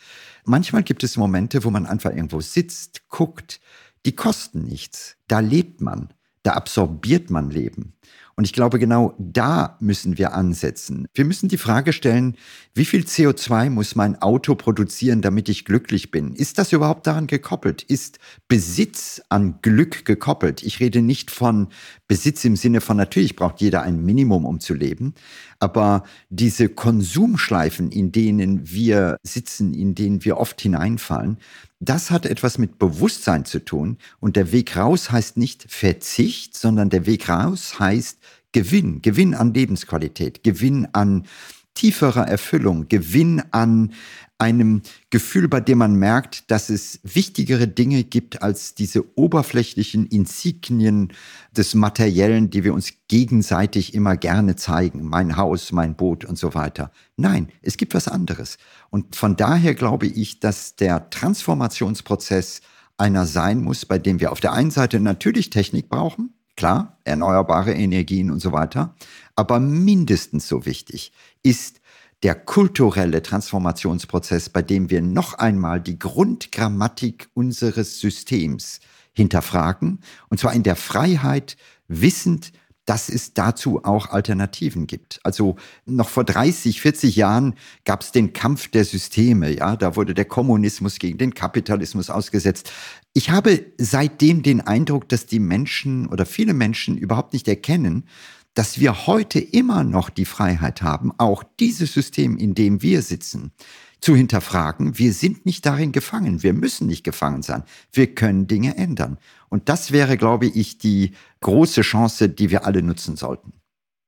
Manchmal gibt es Momente, wo man einfach irgendwo sitzt, guckt, die kosten nichts. Da lebt man, da absorbiert man Leben. Und ich glaube, genau da müssen wir ansetzen. Wir müssen die Frage stellen, wie viel CO2 muss mein Auto produzieren, damit ich glücklich bin? Ist das überhaupt daran gekoppelt? Ist Besitz an Glück gekoppelt? Ich rede nicht von Besitz im Sinne von, natürlich braucht jeder ein Minimum, um zu leben. Aber diese Konsumschleifen, in denen wir sitzen, in denen wir oft hineinfallen, das hat etwas mit Bewusstsein zu tun. Und der Weg raus heißt nicht Verzicht, sondern der Weg raus heißt Gewinn, Gewinn an Lebensqualität, Gewinn an tieferer Erfüllung, Gewinn an einem Gefühl, bei dem man merkt, dass es wichtigere Dinge gibt als diese oberflächlichen Insignien des Materiellen, die wir uns gegenseitig immer gerne zeigen. Mein Haus, mein Boot und so weiter. Nein, es gibt was anderes. Und von daher glaube ich, dass der Transformationsprozess einer sein muss, bei dem wir auf der einen Seite natürlich Technik brauchen, klar, erneuerbare Energien und so weiter, aber mindestens so wichtig ist der kulturelle Transformationsprozess, bei dem wir noch einmal die Grundgrammatik unseres Systems hinterfragen, und zwar in der Freiheit, wissend, dass es dazu auch Alternativen gibt. Also noch vor 30, 40 Jahren gab es den Kampf der Systeme, ja, da wurde der Kommunismus gegen den Kapitalismus ausgesetzt. Ich habe seitdem den Eindruck, dass die Menschen oder viele Menschen überhaupt nicht erkennen, dass wir heute immer noch die Freiheit haben, auch dieses System, in dem wir sitzen, zu hinterfragen. Wir sind nicht darin gefangen. Wir müssen nicht gefangen sein. Wir können Dinge ändern. Und das wäre, glaube ich, die große Chance, die wir alle nutzen sollten.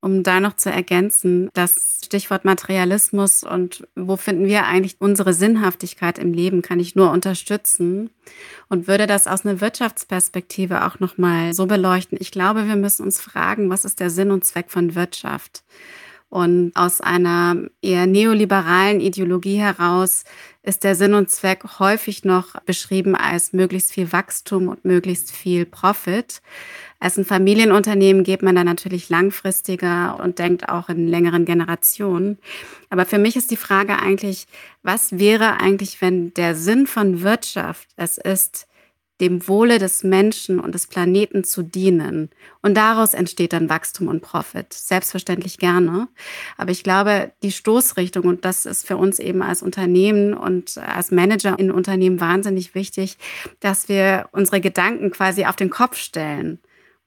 Um da noch zu ergänzen, das Stichwort Materialismus und wo finden wir eigentlich unsere Sinnhaftigkeit im Leben, kann ich nur unterstützen und würde das aus einer Wirtschaftsperspektive auch noch mal so beleuchten. Ich glaube, wir müssen uns fragen, was ist der Sinn und Zweck von Wirtschaft? Und aus einer eher neoliberalen Ideologie heraus ist der Sinn und Zweck häufig noch beschrieben als möglichst viel Wachstum und möglichst viel Profit. Als ein Familienunternehmen geht man da natürlich langfristiger und denkt auch in längeren Generationen. Aber für mich ist die Frage eigentlich, was wäre eigentlich, wenn der Sinn von Wirtschaft es ist, dem Wohle des Menschen und des Planeten zu dienen. Und daraus entsteht dann Wachstum und Profit. Selbstverständlich gerne. Aber ich glaube, die Stoßrichtung, und das ist für uns eben als Unternehmen und als Manager in Unternehmen wahnsinnig wichtig, dass wir unsere Gedanken quasi auf den Kopf stellen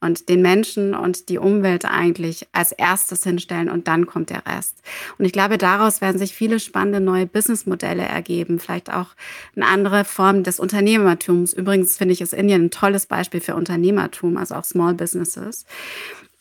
und den Menschen und die Umwelt eigentlich als erstes hinstellen und dann kommt der Rest. Und ich glaube, daraus werden sich viele spannende neue Businessmodelle ergeben, vielleicht auch eine andere Form des Unternehmertums. Übrigens finde ich, ist Indien ein tolles Beispiel für Unternehmertum, also auch Small Businesses.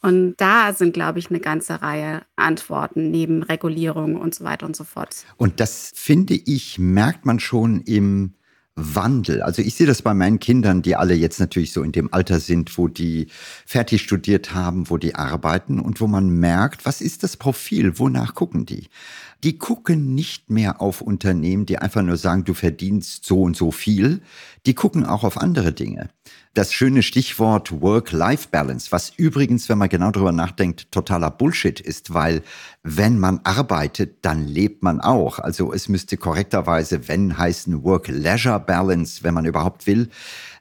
Und da sind, glaube ich, eine ganze Reihe Antworten neben Regulierung und so weiter und so fort. Und das finde ich, merkt man schon im Wandel. Also ich sehe das bei meinen Kindern, die alle jetzt natürlich so in dem Alter sind, wo die fertig studiert haben, wo die arbeiten und wo man merkt, was ist das Profil, wonach gucken die? Die gucken nicht mehr auf Unternehmen, die einfach nur sagen, du verdienst so und so viel. Die gucken auch auf andere Dinge. Das schöne Stichwort Work-Life-Balance, was übrigens, wenn man genau darüber nachdenkt, totaler Bullshit ist, weil wenn man arbeitet, dann lebt man auch. Also es müsste korrekterweise, wenn heißen Work-Leisure-Balance, wenn man überhaupt will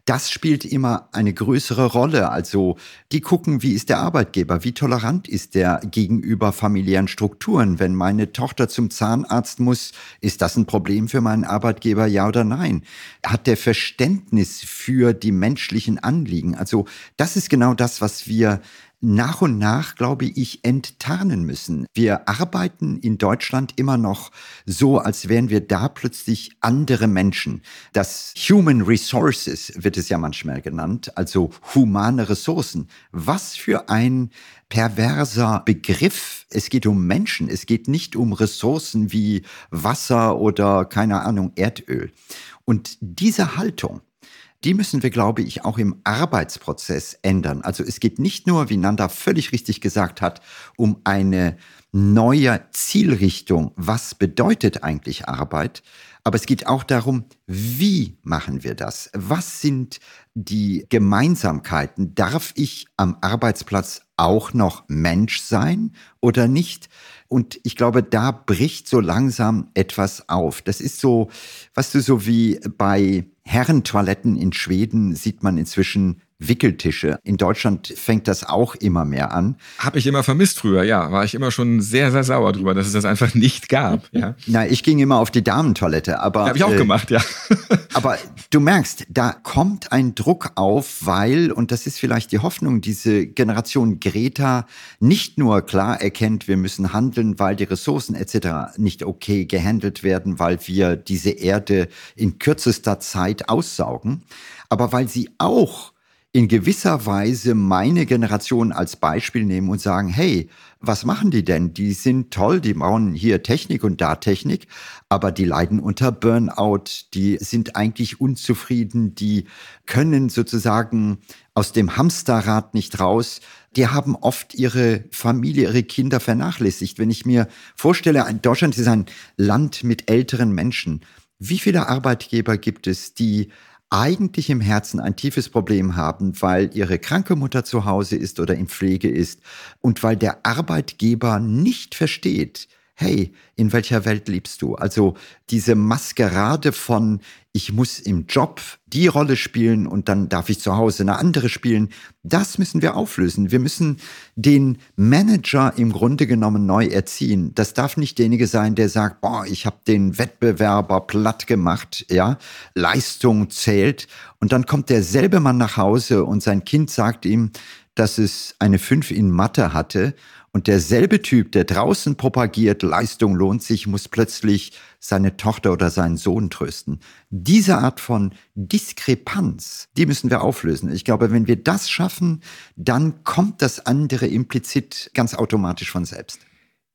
das spielt immer eine größere Rolle. Also die gucken, wie ist der Arbeitgeber, wie tolerant ist der gegenüber familiären Strukturen. Wenn meine Tochter zum Zahnarzt muss, ist das ein Problem für meinen Arbeitgeber, ja oder nein? Hat der Verständnis für die menschlichen Anliegen? Also das ist genau das, was wir nach und nach, glaube ich, enttarnen müssen. Wir arbeiten in Deutschland immer noch so, als wären wir da plötzlich andere Menschen. Das Human Resources wird es ja manchmal genannt, also humane Ressourcen. Was für ein perverser Begriff. Es geht um Menschen, es geht nicht um Ressourcen wie Wasser oder keine Ahnung, Erdöl. Und diese Haltung, die müssen wir, glaube ich, auch im Arbeitsprozess ändern. Also es geht nicht nur, wie Nanda völlig richtig gesagt hat, um eine neue Zielrichtung. Was bedeutet eigentlich Arbeit? Aber es geht auch darum, wie machen wir das? Was sind die Gemeinsamkeiten? Darf ich am Arbeitsplatz auch noch Mensch sein oder nicht? Und ich glaube, da bricht so langsam etwas auf. Das ist so, was du so wie bei Herrentoiletten in Schweden sieht man inzwischen Wickeltische. In Deutschland fängt das auch immer mehr an. Habe ich immer vermisst früher, ja. War ich immer schon sehr, sehr sauer drüber, dass es das einfach nicht gab. Ja. Na, ich ging immer auf die Damentoilette, aber. Habe ich auch äh, gemacht, ja. aber du merkst, da kommt ein Druck auf, weil, und das ist vielleicht die Hoffnung, diese Generation Greta nicht nur klar erkennt, wir müssen handeln, weil die Ressourcen etc. nicht okay gehandelt werden, weil wir diese Erde in kürzester Zeit aussaugen, aber weil sie auch in gewisser Weise meine Generation als Beispiel nehmen und sagen, hey, was machen die denn? Die sind toll, die bauen hier Technik und da Technik, aber die leiden unter Burnout, die sind eigentlich unzufrieden, die können sozusagen aus dem Hamsterrad nicht raus. Die haben oft ihre Familie, ihre Kinder vernachlässigt. Wenn ich mir vorstelle, Deutschland ist ein Land mit älteren Menschen. Wie viele Arbeitgeber gibt es, die eigentlich im Herzen ein tiefes Problem haben, weil ihre kranke Mutter zu Hause ist oder in Pflege ist und weil der Arbeitgeber nicht versteht, hey, in welcher Welt lebst du? Also diese Maskerade von, ich muss im Job die Rolle spielen und dann darf ich zu Hause eine andere spielen, das müssen wir auflösen. Wir müssen den Manager im Grunde genommen neu erziehen. Das darf nicht derjenige sein, der sagt, boah, ich habe den Wettbewerber platt gemacht, ja, Leistung zählt und dann kommt derselbe Mann nach Hause und sein Kind sagt ihm, dass es eine 5 in Mathe hatte Und derselbe Typ, der draußen propagiert, Leistung lohnt sich, muss plötzlich seine Tochter oder seinen Sohn trösten. Diese Art von Diskrepanz, die müssen wir auflösen. Ich glaube, wenn wir das schaffen, dann kommt das andere implizit ganz automatisch von selbst.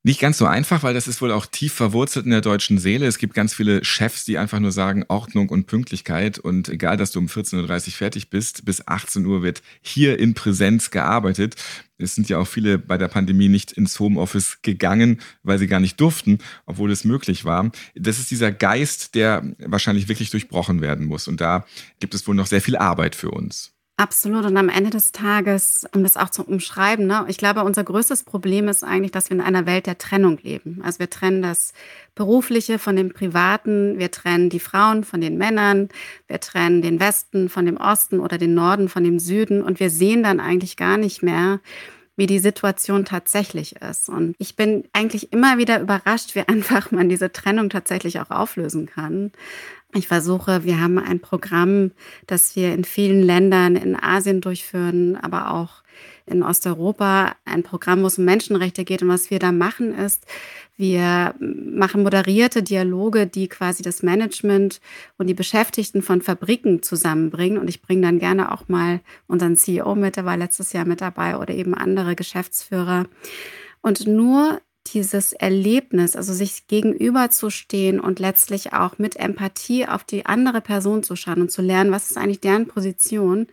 Nicht ganz so einfach, weil das ist wohl auch tief verwurzelt in der deutschen Seele. Es gibt ganz viele Chefs, die einfach nur sagen Ordnung und Pünktlichkeit und egal, dass du um 14.30 Uhr fertig bist, bis 18 Uhr wird hier in Präsenz gearbeitet. Es sind ja auch viele bei der Pandemie nicht ins Homeoffice gegangen, weil sie gar nicht durften, obwohl es möglich war. Das ist dieser Geist, der wahrscheinlich wirklich durchbrochen werden muss. Und da gibt es wohl noch sehr viel Arbeit für uns. Absolut. Und am Ende des Tages, um das auch zu umschreiben, ne, ich glaube, unser größtes Problem ist eigentlich, dass wir in einer Welt der Trennung leben. Also wir trennen das Berufliche von dem Privaten, wir trennen die Frauen von den Männern, wir trennen den Westen von dem Osten oder den Norden von dem Süden und wir sehen dann eigentlich gar nicht mehr, wie die Situation tatsächlich ist. Und ich bin eigentlich immer wieder überrascht, wie einfach man diese Trennung tatsächlich auch auflösen kann. Ich versuche, wir haben ein Programm, das wir in vielen Ländern in Asien durchführen, aber auch in Osteuropa, ein Programm, wo es um Menschenrechte geht. Und was wir da machen, ist, wir machen moderierte Dialoge, die quasi das Management und die Beschäftigten von Fabriken zusammenbringen. Und ich bringe dann gerne auch mal unseren CEO mit, der war letztes Jahr mit dabei, oder eben andere Geschäftsführer. Und nur dieses Erlebnis, also sich gegenüberzustehen und letztlich auch mit Empathie auf die andere Person zu schauen und zu lernen, was ist eigentlich deren Position,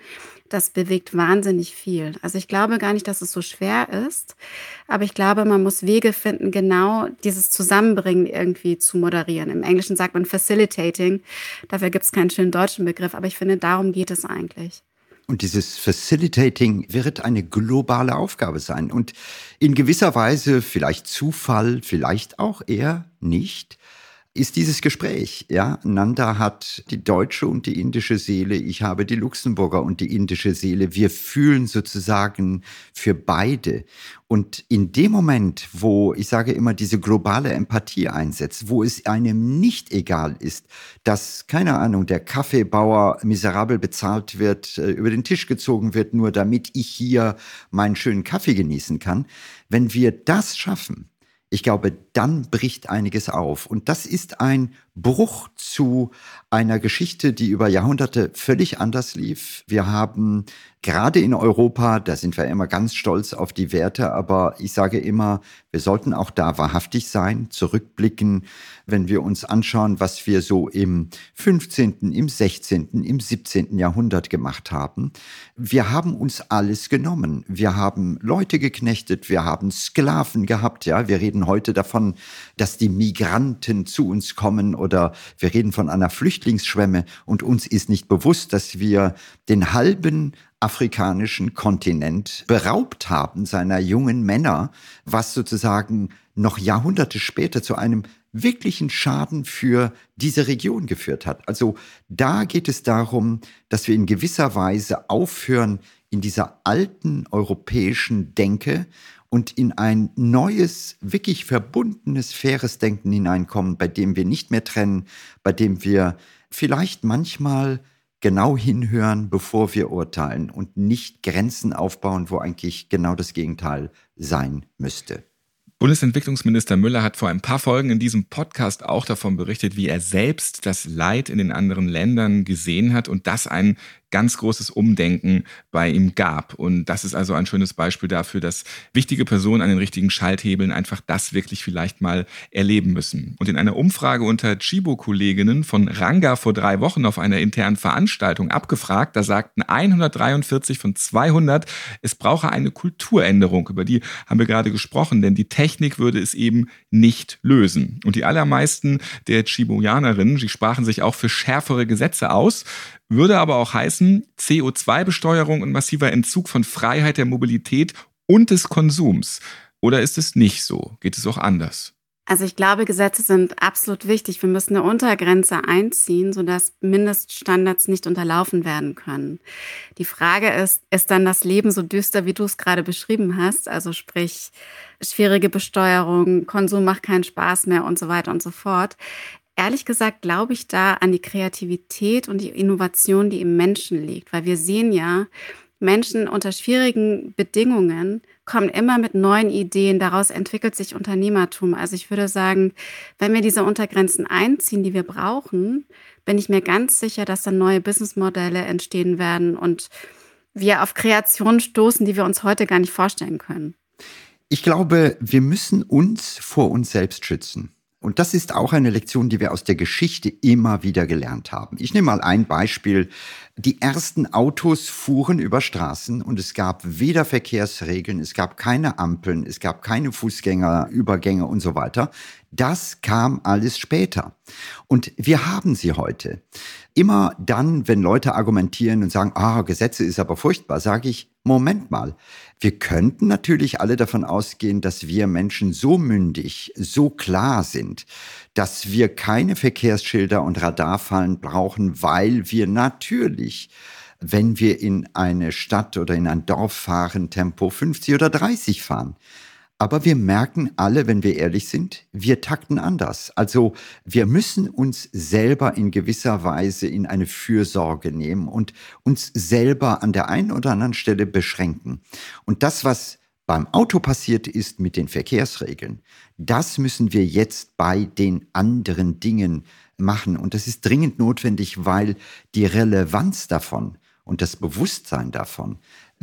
das bewegt wahnsinnig viel. Also ich glaube gar nicht, dass es so schwer ist, aber ich glaube, man muss Wege finden, genau dieses Zusammenbringen irgendwie zu moderieren. Im Englischen sagt man Facilitating, dafür gibt es keinen schönen deutschen Begriff, aber ich finde, darum geht es eigentlich. Und dieses Facilitating wird eine globale Aufgabe sein. Und in gewisser Weise, vielleicht Zufall, vielleicht auch eher nicht, ist dieses Gespräch. Ja, Nanda hat die deutsche und die indische Seele, ich habe die Luxemburger und die indische Seele. Wir fühlen sozusagen für beide. Und in dem Moment, wo ich sage immer diese globale Empathie einsetzt, wo es einem nicht egal ist, dass, keine Ahnung, der Kaffeebauer miserabel bezahlt wird, äh, über den Tisch gezogen wird, nur damit ich hier meinen schönen Kaffee genießen kann, wenn wir das schaffen, ich glaube, dann bricht einiges auf. Und das ist ein Bruch zu einer Geschichte, die über Jahrhunderte völlig anders lief. Wir haben gerade in Europa, da sind wir immer ganz stolz auf die Werte, aber ich sage immer, wir sollten auch da wahrhaftig sein, zurückblicken, wenn wir uns anschauen, was wir so im 15., im 16., im 17. Jahrhundert gemacht haben. Wir haben uns alles genommen. Wir haben Leute geknechtet, wir haben Sklaven gehabt, ja. Wir reden heute davon, dass die Migranten zu uns kommen oder wir reden von einer Flüchtlingsschwemme und uns ist nicht bewusst, dass wir den halben afrikanischen Kontinent beraubt haben seiner jungen Männer, was sozusagen noch Jahrhunderte später zu einem wirklichen Schaden für diese Region geführt hat. Also da geht es darum, dass wir in gewisser Weise aufhören, in dieser alten europäischen Denke und in ein neues, wirklich verbundenes, faires Denken hineinkommen, bei dem wir nicht mehr trennen, bei dem wir vielleicht manchmal genau hinhören, bevor wir urteilen und nicht Grenzen aufbauen, wo eigentlich genau das Gegenteil sein müsste. Bundesentwicklungsminister Müller hat vor ein paar Folgen in diesem Podcast auch davon berichtet, wie er selbst das Leid in den anderen Ländern gesehen hat und das ein ganz großes Umdenken bei ihm gab. Und das ist also ein schönes Beispiel dafür, dass wichtige Personen an den richtigen Schalthebeln einfach das wirklich vielleicht mal erleben müssen. Und in einer Umfrage unter Chibo-Kolleginnen von Ranga vor drei Wochen auf einer internen Veranstaltung abgefragt, da sagten 143 von 200, es brauche eine Kulturänderung. Über die haben wir gerade gesprochen, denn die Technik würde es eben nicht lösen. Und die allermeisten der Chiboianerinnen, sie sprachen sich auch für schärfere Gesetze aus würde aber auch heißen CO2-Besteuerung und massiver Entzug von Freiheit der Mobilität und des Konsums. Oder ist es nicht so? Geht es auch anders? Also ich glaube, Gesetze sind absolut wichtig. Wir müssen eine Untergrenze einziehen, sodass Mindeststandards nicht unterlaufen werden können. Die Frage ist, ist dann das Leben so düster, wie du es gerade beschrieben hast? Also sprich, schwierige Besteuerung, Konsum macht keinen Spaß mehr und so weiter und so fort. Ehrlich gesagt glaube ich da an die Kreativität und die Innovation, die im Menschen liegt, weil wir sehen ja, Menschen unter schwierigen Bedingungen kommen immer mit neuen Ideen. Daraus entwickelt sich Unternehmertum. Also ich würde sagen, wenn wir diese Untergrenzen einziehen, die wir brauchen, bin ich mir ganz sicher, dass dann neue Businessmodelle entstehen werden und wir auf Kreationen stoßen, die wir uns heute gar nicht vorstellen können. Ich glaube, wir müssen uns vor uns selbst schützen. Und das ist auch eine Lektion, die wir aus der Geschichte immer wieder gelernt haben. Ich nehme mal ein Beispiel. Die ersten Autos fuhren über Straßen und es gab weder Verkehrsregeln, es gab keine Ampeln, es gab keine Fußgängerübergänge und so weiter. Das kam alles später. Und wir haben sie heute. Immer dann, wenn Leute argumentieren und sagen, ah, Gesetze ist aber furchtbar, sage ich, Moment mal. Wir könnten natürlich alle davon ausgehen, dass wir Menschen so mündig, so klar sind, dass wir keine Verkehrsschilder und Radarfallen brauchen, weil wir natürlich wenn wir in eine Stadt oder in ein Dorf fahren, Tempo 50 oder 30 fahren. Aber wir merken alle, wenn wir ehrlich sind, wir takten anders. Also wir müssen uns selber in gewisser Weise in eine Fürsorge nehmen und uns selber an der einen oder anderen Stelle beschränken. Und das, was beim Auto passiert ist mit den Verkehrsregeln, das müssen wir jetzt bei den anderen Dingen machen. Und das ist dringend notwendig, weil die Relevanz davon und das Bewusstsein davon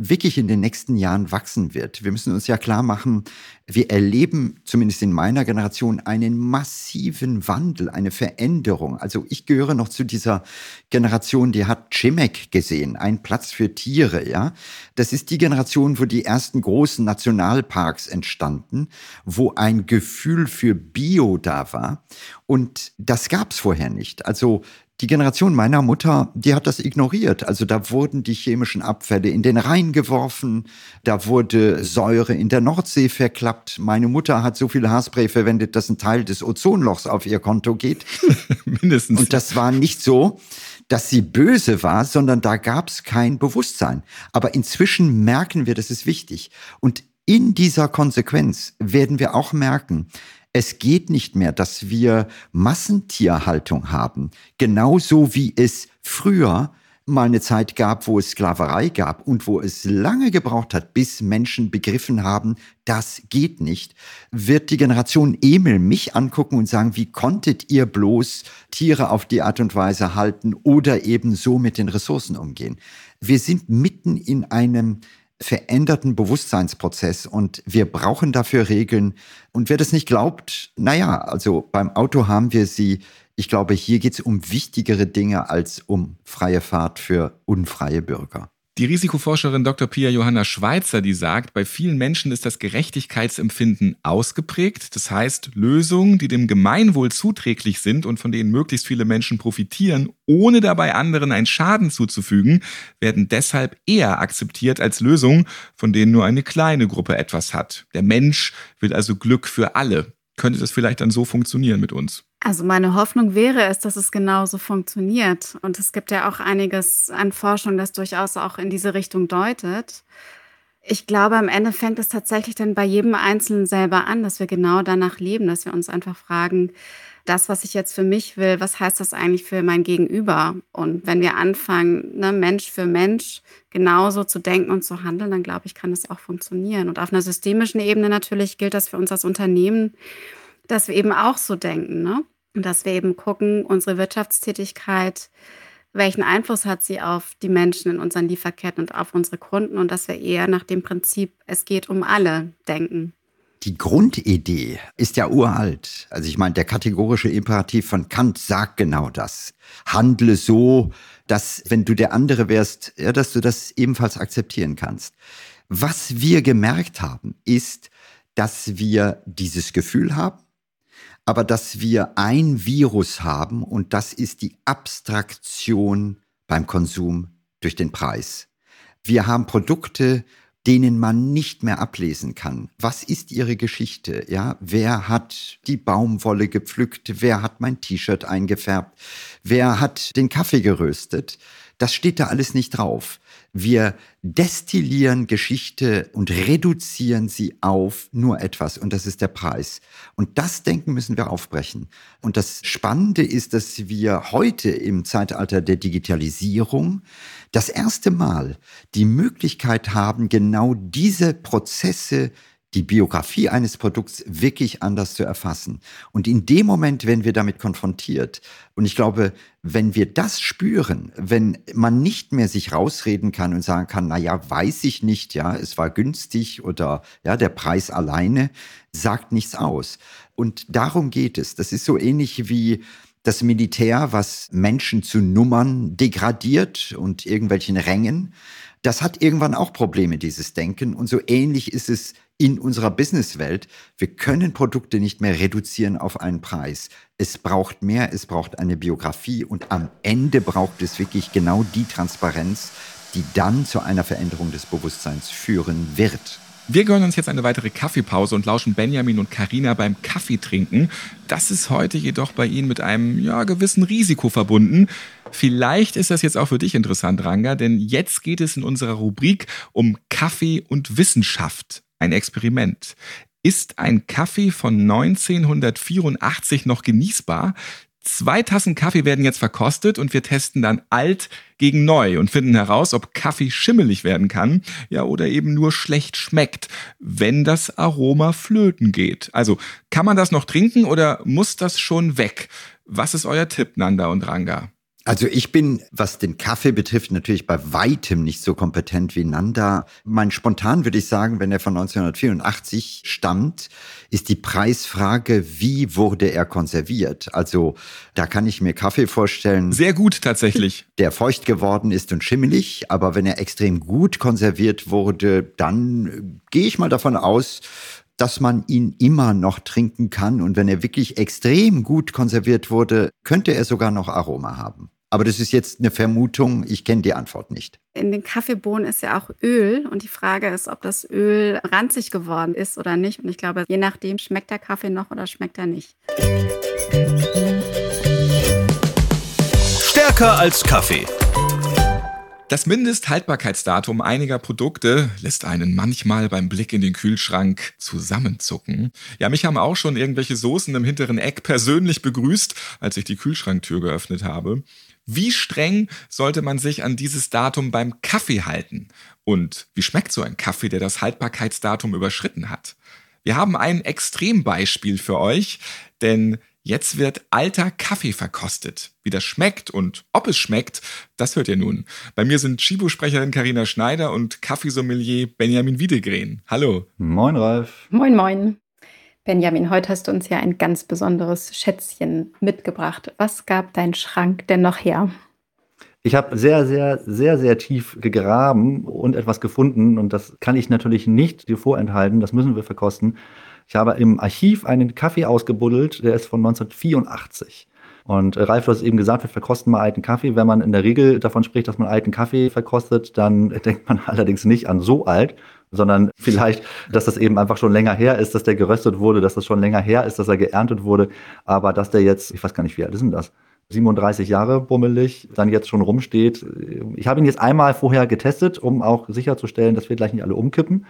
wirklich in den nächsten Jahren wachsen wird. Wir müssen uns ja klar machen, wir erleben zumindest in meiner Generation einen massiven Wandel, eine Veränderung. Also ich gehöre noch zu dieser Generation, die hat Chimek gesehen, ein Platz für Tiere, ja. Das ist die Generation, wo die ersten großen Nationalparks entstanden, wo ein Gefühl für Bio da war. Und das gab es vorher nicht. Also die Generation meiner Mutter, die hat das ignoriert. Also da wurden die chemischen Abfälle in den Rhein geworfen, da wurde Säure in der Nordsee verklappt. Meine Mutter hat so viel Haarspray verwendet, dass ein Teil des Ozonlochs auf ihr Konto geht. Mindestens. Und das war nicht so, dass sie böse war, sondern da gab es kein Bewusstsein. Aber inzwischen merken wir, das ist wichtig. Und in dieser Konsequenz werden wir auch merken, es geht nicht mehr, dass wir Massentierhaltung haben, genauso wie es früher mal eine Zeit gab, wo es Sklaverei gab und wo es lange gebraucht hat, bis Menschen begriffen haben, das geht nicht, wird die Generation Emil mich angucken und sagen, wie konntet ihr bloß Tiere auf die Art und Weise halten oder eben so mit den Ressourcen umgehen? Wir sind mitten in einem veränderten Bewusstseinsprozess und wir brauchen dafür Regeln. Und wer das nicht glaubt, naja, also beim Auto haben wir sie. Ich glaube, hier geht es um wichtigere Dinge als um freie Fahrt für unfreie Bürger. Die Risikoforscherin Dr. Pia Johanna Schweitzer, die sagt, bei vielen Menschen ist das Gerechtigkeitsempfinden ausgeprägt. Das heißt, Lösungen, die dem Gemeinwohl zuträglich sind und von denen möglichst viele Menschen profitieren, ohne dabei anderen einen Schaden zuzufügen, werden deshalb eher akzeptiert als Lösungen, von denen nur eine kleine Gruppe etwas hat. Der Mensch will also Glück für alle. Könnte das vielleicht dann so funktionieren mit uns? Also meine Hoffnung wäre es, dass es genauso funktioniert. Und es gibt ja auch einiges an Forschung, das durchaus auch in diese Richtung deutet. Ich glaube, am Ende fängt es tatsächlich dann bei jedem Einzelnen selber an, dass wir genau danach leben, dass wir uns einfach fragen, das, was ich jetzt für mich will, was heißt das eigentlich für mein Gegenüber? Und wenn wir anfangen, ne, Mensch für Mensch genauso zu denken und zu handeln, dann glaube ich, kann das auch funktionieren. Und auf einer systemischen Ebene natürlich gilt das für uns als Unternehmen, dass wir eben auch so denken. Ne? Und dass wir eben gucken, unsere Wirtschaftstätigkeit, welchen Einfluss hat sie auf die Menschen in unseren Lieferketten und auf unsere Kunden und dass wir eher nach dem Prinzip, es geht um alle, denken. Die Grundidee ist ja uralt. Also ich meine, der kategorische Imperativ von Kant sagt genau das. Handle so, dass wenn du der andere wärst, ja, dass du das ebenfalls akzeptieren kannst. Was wir gemerkt haben, ist, dass wir dieses Gefühl haben, aber dass wir ein Virus haben und das ist die Abstraktion beim Konsum durch den Preis. Wir haben Produkte, denen man nicht mehr ablesen kann. Was ist ihre Geschichte? Ja, wer hat die Baumwolle gepflückt? Wer hat mein T-Shirt eingefärbt? Wer hat den Kaffee geröstet? Das steht da alles nicht drauf. Wir destillieren Geschichte und reduzieren sie auf nur etwas und das ist der Preis. Und das Denken müssen wir aufbrechen. Und das Spannende ist, dass wir heute im Zeitalter der Digitalisierung das erste Mal die Möglichkeit haben, genau diese Prozesse die Biografie eines Produkts wirklich anders zu erfassen. Und in dem Moment, wenn wir damit konfrontiert, und ich glaube, wenn wir das spüren, wenn man nicht mehr sich rausreden kann und sagen kann, na ja, weiß ich nicht, ja, es war günstig oder ja, der Preis alleine sagt nichts aus. Und darum geht es. Das ist so ähnlich wie das Militär, was Menschen zu Nummern degradiert und irgendwelchen Rängen. Das hat irgendwann auch Probleme, dieses Denken. Und so ähnlich ist es in unserer Businesswelt. Wir können Produkte nicht mehr reduzieren auf einen Preis. Es braucht mehr, es braucht eine Biografie und am Ende braucht es wirklich genau die Transparenz, die dann zu einer Veränderung des Bewusstseins führen wird. Wir gönnen uns jetzt eine weitere Kaffeepause und lauschen Benjamin und Karina beim Kaffeetrinken. Das ist heute jedoch bei Ihnen mit einem ja, gewissen Risiko verbunden. Vielleicht ist das jetzt auch für dich interessant, Ranga, denn jetzt geht es in unserer Rubrik um Kaffee und Wissenschaft ein Experiment. Ist ein Kaffee von 1984 noch genießbar? Zwei Tassen Kaffee werden jetzt verkostet und wir testen dann alt gegen neu und finden heraus, ob Kaffee schimmelig werden kann, ja, oder eben nur schlecht schmeckt, wenn das Aroma flöten geht. Also, kann man das noch trinken oder muss das schon weg? Was ist euer Tipp, Nanda und Ranga? Also ich bin, was den Kaffee betrifft, natürlich bei weitem nicht so kompetent wie Nanda. Mein spontan würde ich sagen, wenn er von 1984 stammt, ist die Preisfrage, wie wurde er konserviert? Also da kann ich mir Kaffee vorstellen. Sehr gut tatsächlich. Der feucht geworden ist und schimmelig, aber wenn er extrem gut konserviert wurde, dann gehe ich mal davon aus, dass man ihn immer noch trinken kann. Und wenn er wirklich extrem gut konserviert wurde, könnte er sogar noch Aroma haben. Aber das ist jetzt eine Vermutung, ich kenne die Antwort nicht. In den Kaffeebohnen ist ja auch Öl und die Frage ist, ob das Öl ranzig geworden ist oder nicht. Und ich glaube, je nachdem schmeckt der Kaffee noch oder schmeckt er nicht. Stärker als Kaffee. Das Mindesthaltbarkeitsdatum einiger Produkte lässt einen manchmal beim Blick in den Kühlschrank zusammenzucken. Ja, mich haben auch schon irgendwelche Soßen im hinteren Eck persönlich begrüßt, als ich die Kühlschranktür geöffnet habe. Wie streng sollte man sich an dieses Datum beim Kaffee halten? Und wie schmeckt so ein Kaffee, der das Haltbarkeitsdatum überschritten hat? Wir haben ein Extrembeispiel für euch, denn Jetzt wird alter Kaffee verkostet. Wie das schmeckt und ob es schmeckt, das hört ihr nun. Bei mir sind Chibo-Sprecherin Karina Schneider und Kaffeesommelier Benjamin Wiedegren. Hallo. Moin, Ralf. Moin, moin. Benjamin, heute hast du uns ja ein ganz besonderes Schätzchen mitgebracht. Was gab dein Schrank denn noch her? Ich habe sehr, sehr, sehr, sehr tief gegraben und etwas gefunden und das kann ich natürlich nicht dir vorenthalten, das müssen wir verkosten. Ich habe im Archiv einen Kaffee ausgebuddelt, der ist von 1984. Und äh, Ralf, du hast eben gesagt, wir verkosten mal alten Kaffee. Wenn man in der Regel davon spricht, dass man alten Kaffee verkostet, dann denkt man allerdings nicht an so alt, sondern vielleicht, dass das eben einfach schon länger her ist, dass der geröstet wurde, dass das schon länger her ist, dass er geerntet wurde. Aber dass der jetzt, ich weiß gar nicht, wie alt ist denn das? 37 Jahre bummelig, dann jetzt schon rumsteht. Ich habe ihn jetzt einmal vorher getestet, um auch sicherzustellen, dass wir gleich nicht alle umkippen.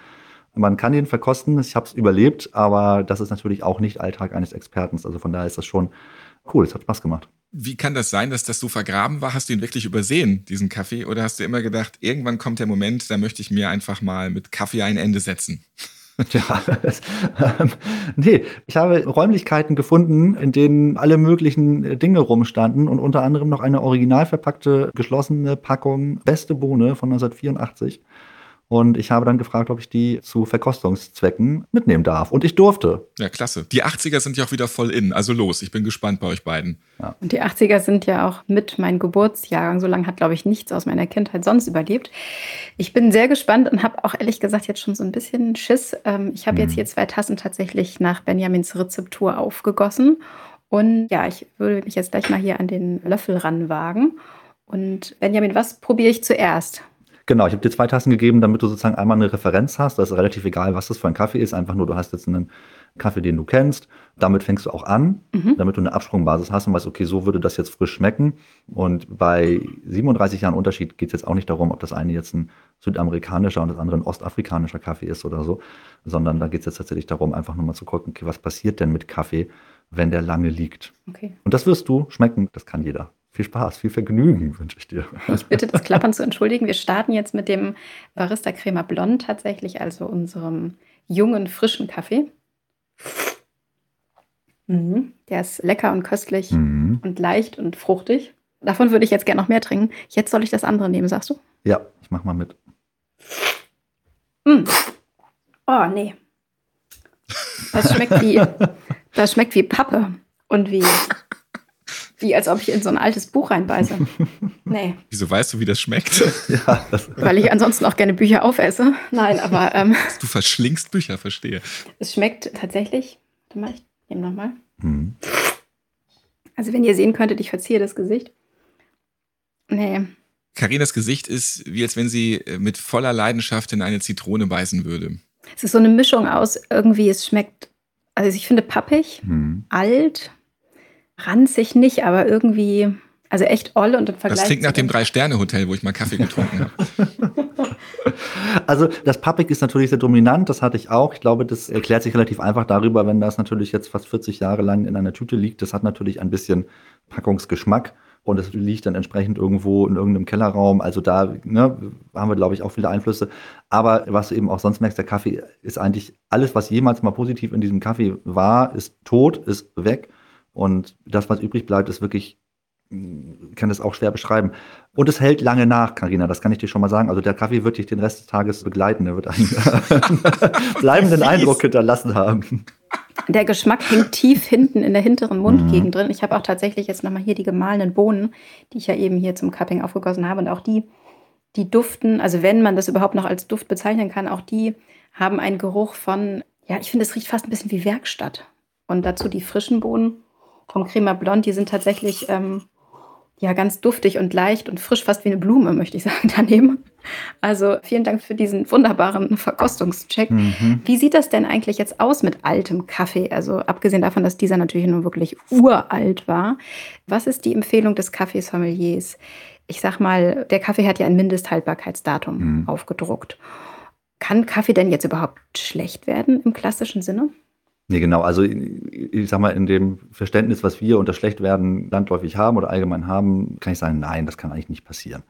Man kann ihn verkosten, ich habe es überlebt, aber das ist natürlich auch nicht Alltag eines Experten. Also von daher ist das schon cool, es hat Spaß gemacht. Wie kann das sein, dass das so vergraben war? Hast du ihn wirklich übersehen, diesen Kaffee? Oder hast du immer gedacht, irgendwann kommt der Moment, da möchte ich mir einfach mal mit Kaffee ein Ende setzen? Ja, ähm, nee, ich habe Räumlichkeiten gefunden, in denen alle möglichen Dinge rumstanden und unter anderem noch eine original verpackte, geschlossene Packung Beste Bohne von 1984. Und ich habe dann gefragt, ob ich die zu Verkostungszwecken mitnehmen darf. Und ich durfte. Ja, klasse. Die 80er sind ja auch wieder voll in. Also los, ich bin gespannt bei euch beiden. Ja. Und die 80er sind ja auch mit mein Geburtsjahrgang. So lange hat, glaube ich, nichts aus meiner Kindheit sonst überlebt. Ich bin sehr gespannt und habe auch ehrlich gesagt jetzt schon so ein bisschen Schiss. Ähm, ich habe mhm. jetzt hier zwei Tassen tatsächlich nach Benjamins Rezeptur aufgegossen. Und ja, ich würde mich jetzt gleich mal hier an den Löffel ranwagen. Und Benjamin, was probiere ich zuerst? Genau, ich habe dir zwei Tassen gegeben, damit du sozusagen einmal eine Referenz hast. Das ist relativ egal, was das für ein Kaffee ist. Einfach nur, du hast jetzt einen Kaffee, den du kennst. Damit fängst du auch an, Mhm. damit du eine Absprungbasis hast und weißt, okay, so würde das jetzt frisch schmecken. Und bei 37 Jahren Unterschied geht es jetzt auch nicht darum, ob das eine jetzt ein südamerikanischer und das andere ein ostafrikanischer Kaffee ist oder so, sondern da geht es jetzt tatsächlich darum, einfach nur mal zu gucken, okay, was passiert denn mit Kaffee, wenn der lange liegt. Okay. Und das wirst du schmecken, das kann jeder. Viel Spaß, viel Vergnügen wünsche ich dir. Ich bitte das Klappern zu entschuldigen. Wir starten jetzt mit dem Barista Crema Blond tatsächlich, also unserem jungen, frischen Kaffee. Mhm. Der ist lecker und köstlich Mhm. und leicht und fruchtig. Davon würde ich jetzt gerne noch mehr trinken. Jetzt soll ich das andere nehmen, sagst du? Ja, ich mach mal mit. Mm. Oh, nee. Das schmeckt wie, das schmeckt wie Pappe und wie, wie als ob ich in so ein altes Buch reinbeiße. Nee, Wieso weißt du, wie das schmeckt? Ja, das, weil ich ansonsten auch gerne Bücher aufesse. Nein, aber ähm, Du verschlingst Bücher, verstehe. es schmeckt tatsächlich. Warte mal, ich nehme nochmal. mhm. Also, wenn ihr sehen könntet, ich verziehe das Gesicht. Nee, Karinas Gesicht ist, wie als wenn sie äh, mit voller Leidenschaft in eine Zitrone beißen würde. es ist so eine Mischung aus irgendwie, es schmeckt, also ich finde pappig, Mhm. alt, ranzig nicht, aber irgendwie, also echt oll und im Vergleich. Das klingt nach dem- Drei-Sterne-Hotel, wo ich mal Kaffee getrunken habe. Also das Pappig ist natürlich sehr dominant, das hatte ich auch. Ich glaube, das erklärt sich relativ einfach darüber, wenn das natürlich jetzt fast 40 Jahre lang in einer Tüte liegt. Das hat natürlich ein bisschen Packungsgeschmack und es liegt dann entsprechend irgendwo in irgendeinem Kellerraum. Also da ne, haben wir, glaube ich, auch viele Einflüsse. Aber was du eben auch sonst merkst, der Kaffee ist eigentlich alles, was jemals mal positiv in diesem Kaffee war, ist tot, ist weg. Und das, was übrig bleibt, ist wirklich ich kann das auch schwer beschreiben. Und es hält lange nach, Karina, das kann ich dir schon mal sagen. Also der Kaffee wird dich den Rest des Tages begleiten. Er wird einen bleibenden Eindruck hinterlassen haben. Der Geschmack hängt tief hinten in der hinteren Mundgegend drin. Ich habe auch tatsächlich jetzt nochmal hier die gemahlenen Bohnen, die ich ja eben hier zum Cupping aufgegossen habe. Und auch die, die duften, also wenn man das überhaupt noch als Duft bezeichnen kann, auch die haben einen Geruch von, ja, ich finde, es riecht fast ein bisschen wie Werkstatt. Und dazu die frischen Bohnen vom Crema Blond, die sind tatsächlich ähm, ja ganz duftig und leicht und frisch, fast wie eine Blume, möchte ich sagen, daneben. Also vielen Dank für diesen wunderbaren Verkostungscheck. Mhm. Wie sieht das denn eigentlich jetzt aus mit altem Kaffee? Also abgesehen davon, dass dieser natürlich nur wirklich uralt war. Was ist die Empfehlung des Kaffeesommeliers? Ich sag mal, der Kaffee hat ja ein Mindesthaltbarkeitsdatum Mhm. aufgedruckt. Kann Kaffee denn jetzt überhaupt schlecht werden im klassischen Sinne? Nee, genau. Also ich sag mal, in dem Verständnis, was wir unter Schlechtwerden landläufig haben oder allgemein haben, kann ich sagen, nein, das kann eigentlich nicht passieren.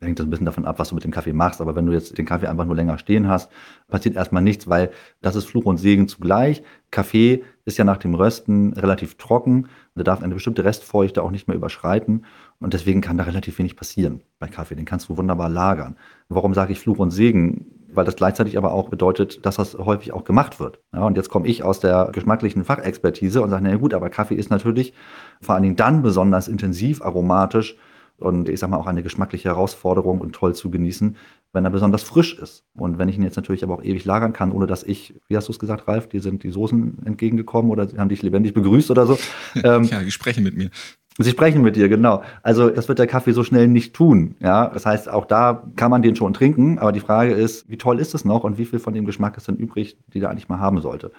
Da hängt das ein bisschen davon ab, was du mit dem Kaffee machst. Aber wenn du jetzt den Kaffee einfach nur länger stehen hast, passiert erstmal nichts, weil das ist Fluch und Segen zugleich. Kaffee ist ja nach dem Rösten relativ trocken er darf eine bestimmte Restfeuchte auch nicht mehr überschreiten. Und deswegen kann da relativ wenig passieren bei Kaffee. Den kannst du wunderbar lagern. Warum sage ich Fluch und Segen? Weil das gleichzeitig aber auch bedeutet, dass das häufig auch gemacht wird. Ja, und jetzt komme ich aus der geschmacklichen Fachexpertise und sage, na gut, aber Kaffee ist natürlich vor allen Dingen dann besonders intensiv aromatisch und ich sage mal auch eine geschmackliche Herausforderung und toll zu genießen, wenn er besonders frisch ist. Und wenn ich ihn jetzt natürlich aber auch ewig lagern kann, ohne dass ich, wie hast du es gesagt, Ralf, dir sind die Soßen entgegengekommen oder sie haben dich lebendig begrüßt oder so. Ähm, Ja, die sprechen mit mir. Sie sprechen mit dir, genau. Also das wird der Kaffee so schnell nicht tun. Ja, das heißt, auch da kann man den schon trinken, aber die Frage ist, wie toll ist es noch und wie viel von dem Geschmack ist denn übrig, die der eigentlich mal haben sollte.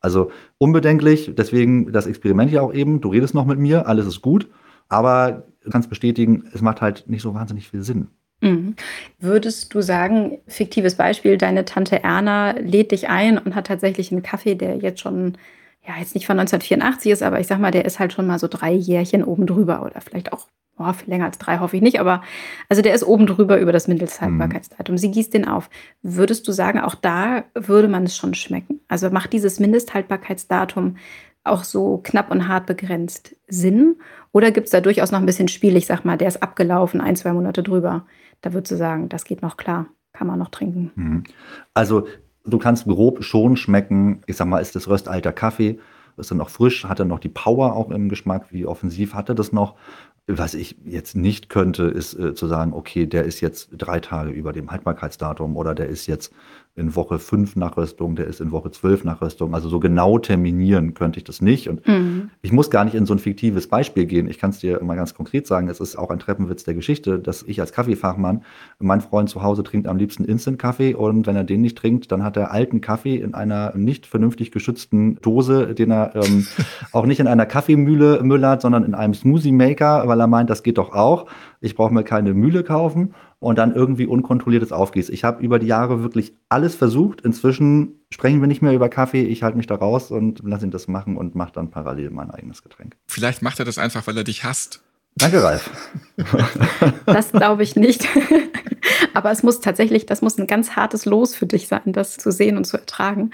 Also unbedenklich, deswegen das Experiment ja auch eben. Du redest noch mit mir, alles ist gut, aber du kannst bestätigen, es macht halt nicht so wahnsinnig viel Sinn. Mhm. Würdest du sagen, fiktives Beispiel, deine Tante Erna lädt dich ein und hat tatsächlich einen Kaffee, der jetzt schon, ja, jetzt nicht von 1984 ist, aber ich sag mal, der ist halt schon mal so drei Jährchen oben drüber oder vielleicht auch, viel länger als drei hoffe ich nicht, aber also der ist oben drüber über das Mindesthaltbarkeitsdatum. Sie gießt den auf. Würdest du sagen, auch da würde man es schon schmecken? Also macht dieses Mindesthaltbarkeitsdatum auch so knapp und hart begrenzt Sinn? Oder gibt es da durchaus noch ein bisschen Spiel? Ich sag mal, der ist abgelaufen, ein, zwei Monate drüber. Da würdest du sagen, das geht noch klar, kann man noch trinken. Mhm. Also du kannst grob schon schmecken, ich sag mal, ist das röstalter Kaffee, ist er noch frisch, hat er noch die Power auch im Geschmack, wie offensiv hat er das noch? Was ich jetzt nicht könnte, ist äh, zu sagen, okay, der ist jetzt drei Tage über dem Haltbarkeitsdatum oder der ist jetzt in Woche 5 Nachrüstung, der ist in Woche 12 Nachrüstung. Also so genau terminieren könnte ich das nicht. Und mhm. ich muss gar nicht in so ein fiktives Beispiel gehen. Ich kann es dir mal ganz konkret sagen. Es ist auch ein Treppenwitz der Geschichte, dass ich als Kaffeefachmann, mein Freund zu Hause trinkt am liebsten Instant-Kaffee und wenn er den nicht trinkt, dann hat er alten Kaffee in einer nicht vernünftig geschützten Dose, den er ähm, auch nicht in einer Kaffeemühle müllert, sondern in einem Smoothie-Maker, weil er meint, das geht doch auch. Ich brauche mir keine Mühle kaufen und dann irgendwie unkontrolliertes aufgießt. Ich habe über die Jahre wirklich alles versucht. Inzwischen sprechen wir nicht mehr über Kaffee. Ich halte mich da raus und lasse ihn das machen und mache dann parallel mein eigenes Getränk. Vielleicht macht er das einfach, weil er dich hasst. Danke, Ralf. Das glaube ich nicht. Aber es muss tatsächlich, das muss ein ganz hartes Los für dich sein, das zu sehen und zu ertragen.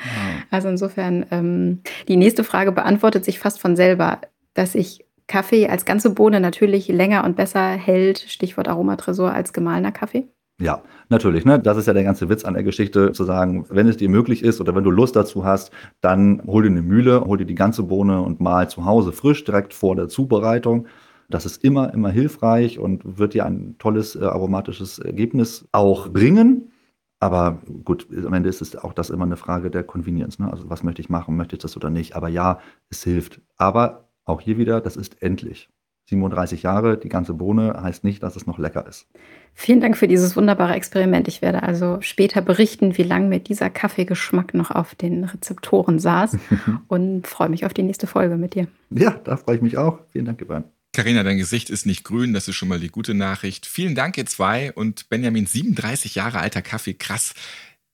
Also insofern, ähm, die nächste Frage beantwortet sich fast von selber, dass ich Kaffee als ganze Bohne natürlich länger und besser hält, Stichwort Aromatresor, als gemahlener Kaffee? Ja, natürlich. Ne? Das ist ja der ganze Witz an der Geschichte, zu sagen, wenn es dir möglich ist oder wenn du Lust dazu hast, dann hol dir eine Mühle, hol dir die ganze Bohne und mal zu Hause frisch, direkt vor der Zubereitung. Das ist immer, immer hilfreich und wird dir ein tolles äh, aromatisches Ergebnis auch bringen. Aber gut, am Ende ist es auch das immer eine Frage der Convenience. Ne? Also was möchte ich machen, möchte ich das oder nicht? Aber ja, es hilft. Aber auch hier wieder, das ist endlich. 37 Jahre, die ganze Bohne heißt nicht, dass es noch lecker ist. Vielen Dank für dieses wunderbare Experiment. Ich werde also später berichten, wie lange mir dieser Kaffeegeschmack noch auf den Rezeptoren saß und freue mich auf die nächste Folge mit dir. Ja, da freue ich mich auch. Vielen Dank, Ivan. Carina, dein Gesicht ist nicht grün, das ist schon mal die gute Nachricht. Vielen Dank, ihr zwei. Und Benjamin, 37 Jahre alter Kaffee, krass.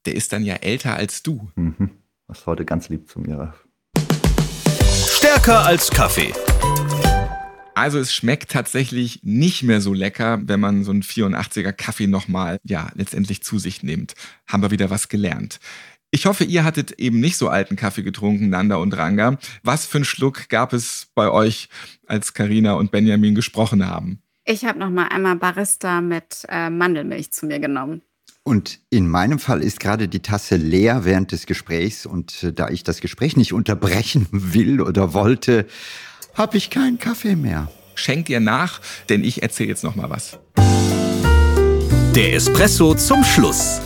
Der ist dann ja älter als du. Mhm. Das ist heute ganz lieb zu mir. Stärker als Kaffee. Also es schmeckt tatsächlich nicht mehr so lecker, wenn man so einen 84er Kaffee nochmal, ja, letztendlich zu sich nimmt. Haben wir wieder was gelernt. Ich hoffe, ihr hattet eben nicht so alten Kaffee getrunken, Nanda und Ranga. Was für einen Schluck gab es bei euch, als Karina und Benjamin gesprochen haben? Ich habe noch mal einmal Barista mit äh, Mandelmilch zu mir genommen. Und in meinem Fall ist gerade die Tasse leer während des Gesprächs und äh, da ich das Gespräch nicht unterbrechen will oder wollte, habe ich keinen Kaffee mehr. Schenkt ihr nach, denn ich erzähle jetzt noch mal was. Der Espresso zum Schluss.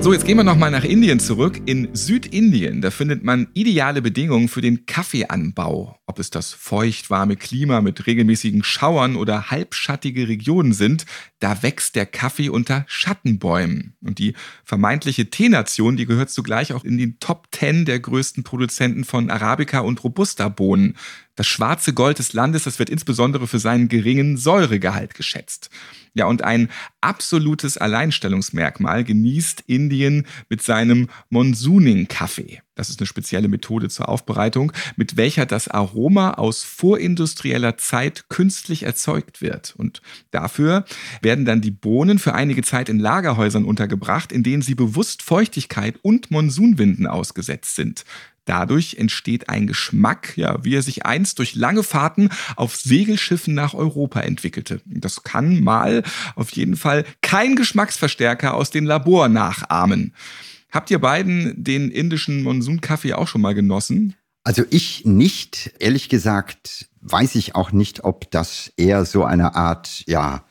So, jetzt gehen wir nochmal nach Indien zurück. In Südindien, da findet man ideale Bedingungen für den Kaffeeanbau. Ob es das feucht-warme Klima mit regelmäßigen Schauern oder halbschattige Regionen sind, da wächst der Kaffee unter Schattenbäumen. Und die vermeintliche Teenation, die gehört zugleich auch in den Top 10 der größten Produzenten von Arabica und Robusta-Bohnen. Das schwarze Gold des Landes, das wird insbesondere für seinen geringen Säuregehalt geschätzt. Ja, und ein absolutes Alleinstellungsmerkmal genießt Indien mit seinem Monsooning-Kaffee. Das ist eine spezielle Methode zur Aufbereitung, mit welcher das Aroma aus vorindustrieller Zeit künstlich erzeugt wird. Und dafür werden dann die Bohnen für einige Zeit in Lagerhäusern untergebracht, in denen sie bewusst Feuchtigkeit und Monsunwinden ausgesetzt sind. Dadurch entsteht ein Geschmack, ja, wie er sich einst durch lange Fahrten auf Segelschiffen nach Europa entwickelte. Das kann mal auf jeden Fall kein Geschmacksverstärker aus dem Labor nachahmen. Habt ihr beiden den indischen Monsun-Kaffee auch schon mal genossen? Also ich nicht. Ehrlich gesagt weiß ich auch nicht, ob das eher so eine Art, ja,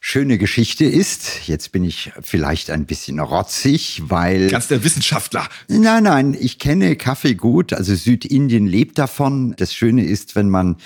schöne Geschichte ist. Jetzt bin ich vielleicht ein bisschen rotzig, weil. Ganz der Wissenschaftler. Nein, nein, ich kenne Kaffee gut. Also Südindien lebt davon. Das Schöne ist, wenn man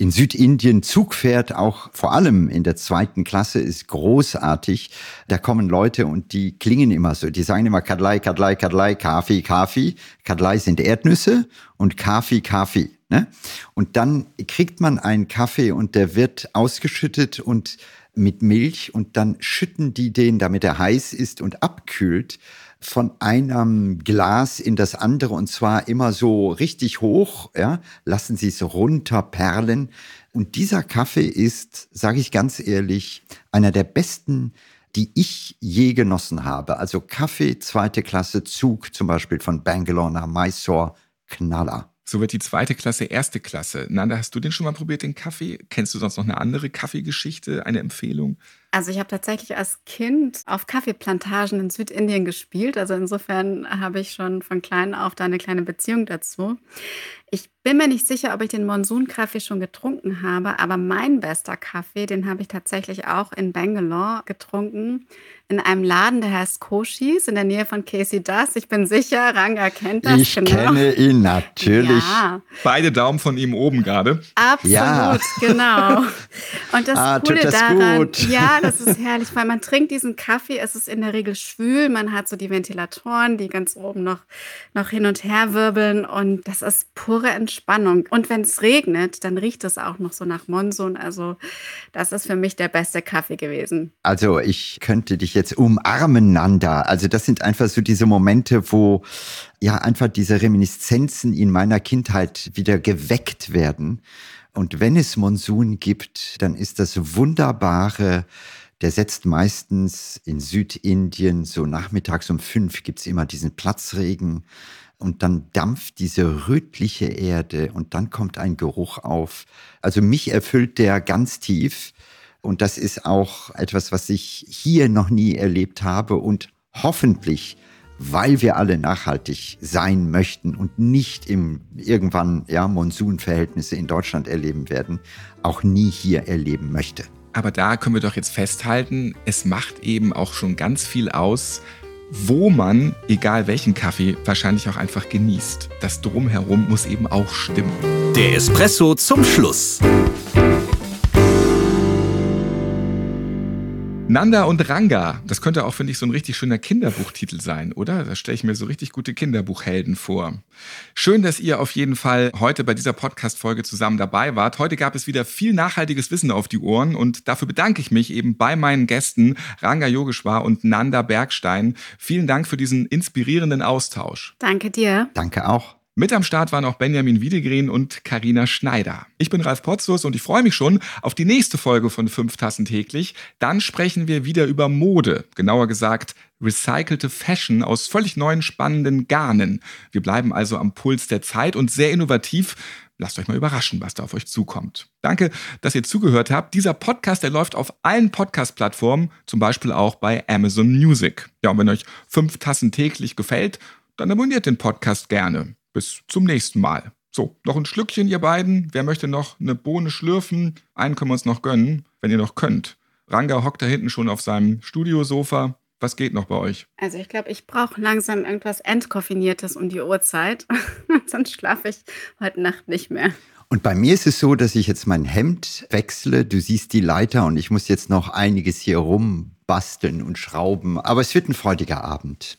in Südindien Zug fährt, auch vor allem in der zweiten Klasse, ist großartig. Da kommen Leute und die klingen immer so. Die sagen immer Kadlai, Kadlai, Kadlai, Kaffee, Kaffee. Kadlai sind Erdnüsse und Kaffee, Kaffee. Ne? Und dann kriegt man einen Kaffee und der wird ausgeschüttet und mit Milch und dann schütten die den, damit er heiß ist und abkühlt, von einem Glas in das andere und zwar immer so richtig hoch, ja, lassen sie es runterperlen. Und dieser Kaffee ist, sage ich ganz ehrlich, einer der besten, die ich je genossen habe. Also Kaffee zweite Klasse Zug, zum Beispiel von Bangalore nach Mysore, Knaller. So wird die zweite Klasse erste Klasse. Nanda, hast du den schon mal probiert, den Kaffee? Kennst du sonst noch eine andere Kaffeegeschichte, eine Empfehlung? Also ich habe tatsächlich als Kind auf Kaffeeplantagen in Südindien gespielt. Also insofern habe ich schon von klein auf da eine kleine Beziehung dazu. Ich bin mir nicht sicher, ob ich den Monsun-Kaffee schon getrunken habe, aber mein bester Kaffee, den habe ich tatsächlich auch in Bangalore getrunken in einem Laden, der heißt Koshis in der Nähe von Casey Duss. Ich bin sicher, Ranga kennt das. Ich genau. kenne ihn natürlich. Ja. Beide Daumen von ihm oben gerade. Absolut, ja. genau. Und das ah, Coole das daran, gut. ja, das ist herrlich, weil man trinkt diesen Kaffee, es ist in der Regel schwül, man hat so die Ventilatoren, die ganz oben noch, noch hin und her wirbeln und das ist pure Entspannung. Und wenn es regnet, dann riecht es auch noch so nach Monsun. Also das ist für mich der beste Kaffee gewesen. Also ich könnte dich jetzt umarmen Nanda. Also das sind einfach so diese Momente, wo ja einfach diese Reminiszenzen in meiner Kindheit wieder geweckt werden. Und wenn es Monsun gibt, dann ist das wunderbare, der setzt meistens in Südindien, so nachmittags um fünf gibt's immer diesen Platzregen und dann dampft diese rötliche Erde und dann kommt ein Geruch auf. Also mich erfüllt der ganz tief. Und das ist auch etwas, was ich hier noch nie erlebt habe und hoffentlich, weil wir alle nachhaltig sein möchten und nicht im irgendwann ja Monsunverhältnisse in Deutschland erleben werden, auch nie hier erleben möchte. Aber da können wir doch jetzt festhalten, es macht eben auch schon ganz viel aus, wo man, egal welchen Kaffee, wahrscheinlich auch einfach genießt. Das Drumherum muss eben auch stimmen. Der Espresso zum Schluss. Nanda und Ranga, das könnte auch, finde ich, so ein richtig schöner Kinderbuchtitel sein, oder? Da stelle ich mir so richtig gute Kinderbuchhelden vor. Schön, dass ihr auf jeden Fall heute bei dieser Podcast-Folge zusammen dabei wart. Heute gab es wieder viel nachhaltiges Wissen auf die Ohren und dafür bedanke ich mich eben bei meinen Gästen Ranga Yogeshwar und Nanda Bergstein. Vielen Dank für diesen inspirierenden Austausch. Danke dir. Danke auch. Mit am Start waren auch Benjamin Wiedegren und Karina Schneider. Ich bin Ralf Potzus und ich freue mich schon auf die nächste Folge von Fünf Tassen täglich. Dann sprechen wir wieder über Mode, genauer gesagt recycelte Fashion aus völlig neuen spannenden Garnen. Wir bleiben also am Puls der Zeit und sehr innovativ. Lasst euch mal überraschen, was da auf euch zukommt. Danke, dass ihr zugehört habt. Dieser Podcast, der läuft auf allen Podcast-Plattformen, zum Beispiel auch bei Amazon Music. Ja, und wenn euch fünf Tassen täglich gefällt, dann abonniert den Podcast gerne. Bis zum nächsten Mal. So, noch ein Schlückchen, ihr beiden. Wer möchte noch eine Bohne schlürfen? Einen können wir uns noch gönnen, wenn ihr noch könnt. Ranga hockt da hinten schon auf seinem Studiosofa. Was geht noch bei euch? Also ich glaube, ich brauche langsam irgendwas Entkoffiniertes um die Uhrzeit. Sonst schlafe ich heute Nacht nicht mehr. Und bei mir ist es so, dass ich jetzt mein Hemd wechsle. Du siehst die Leiter und ich muss jetzt noch einiges hier rumbasteln und schrauben. Aber es wird ein freudiger Abend.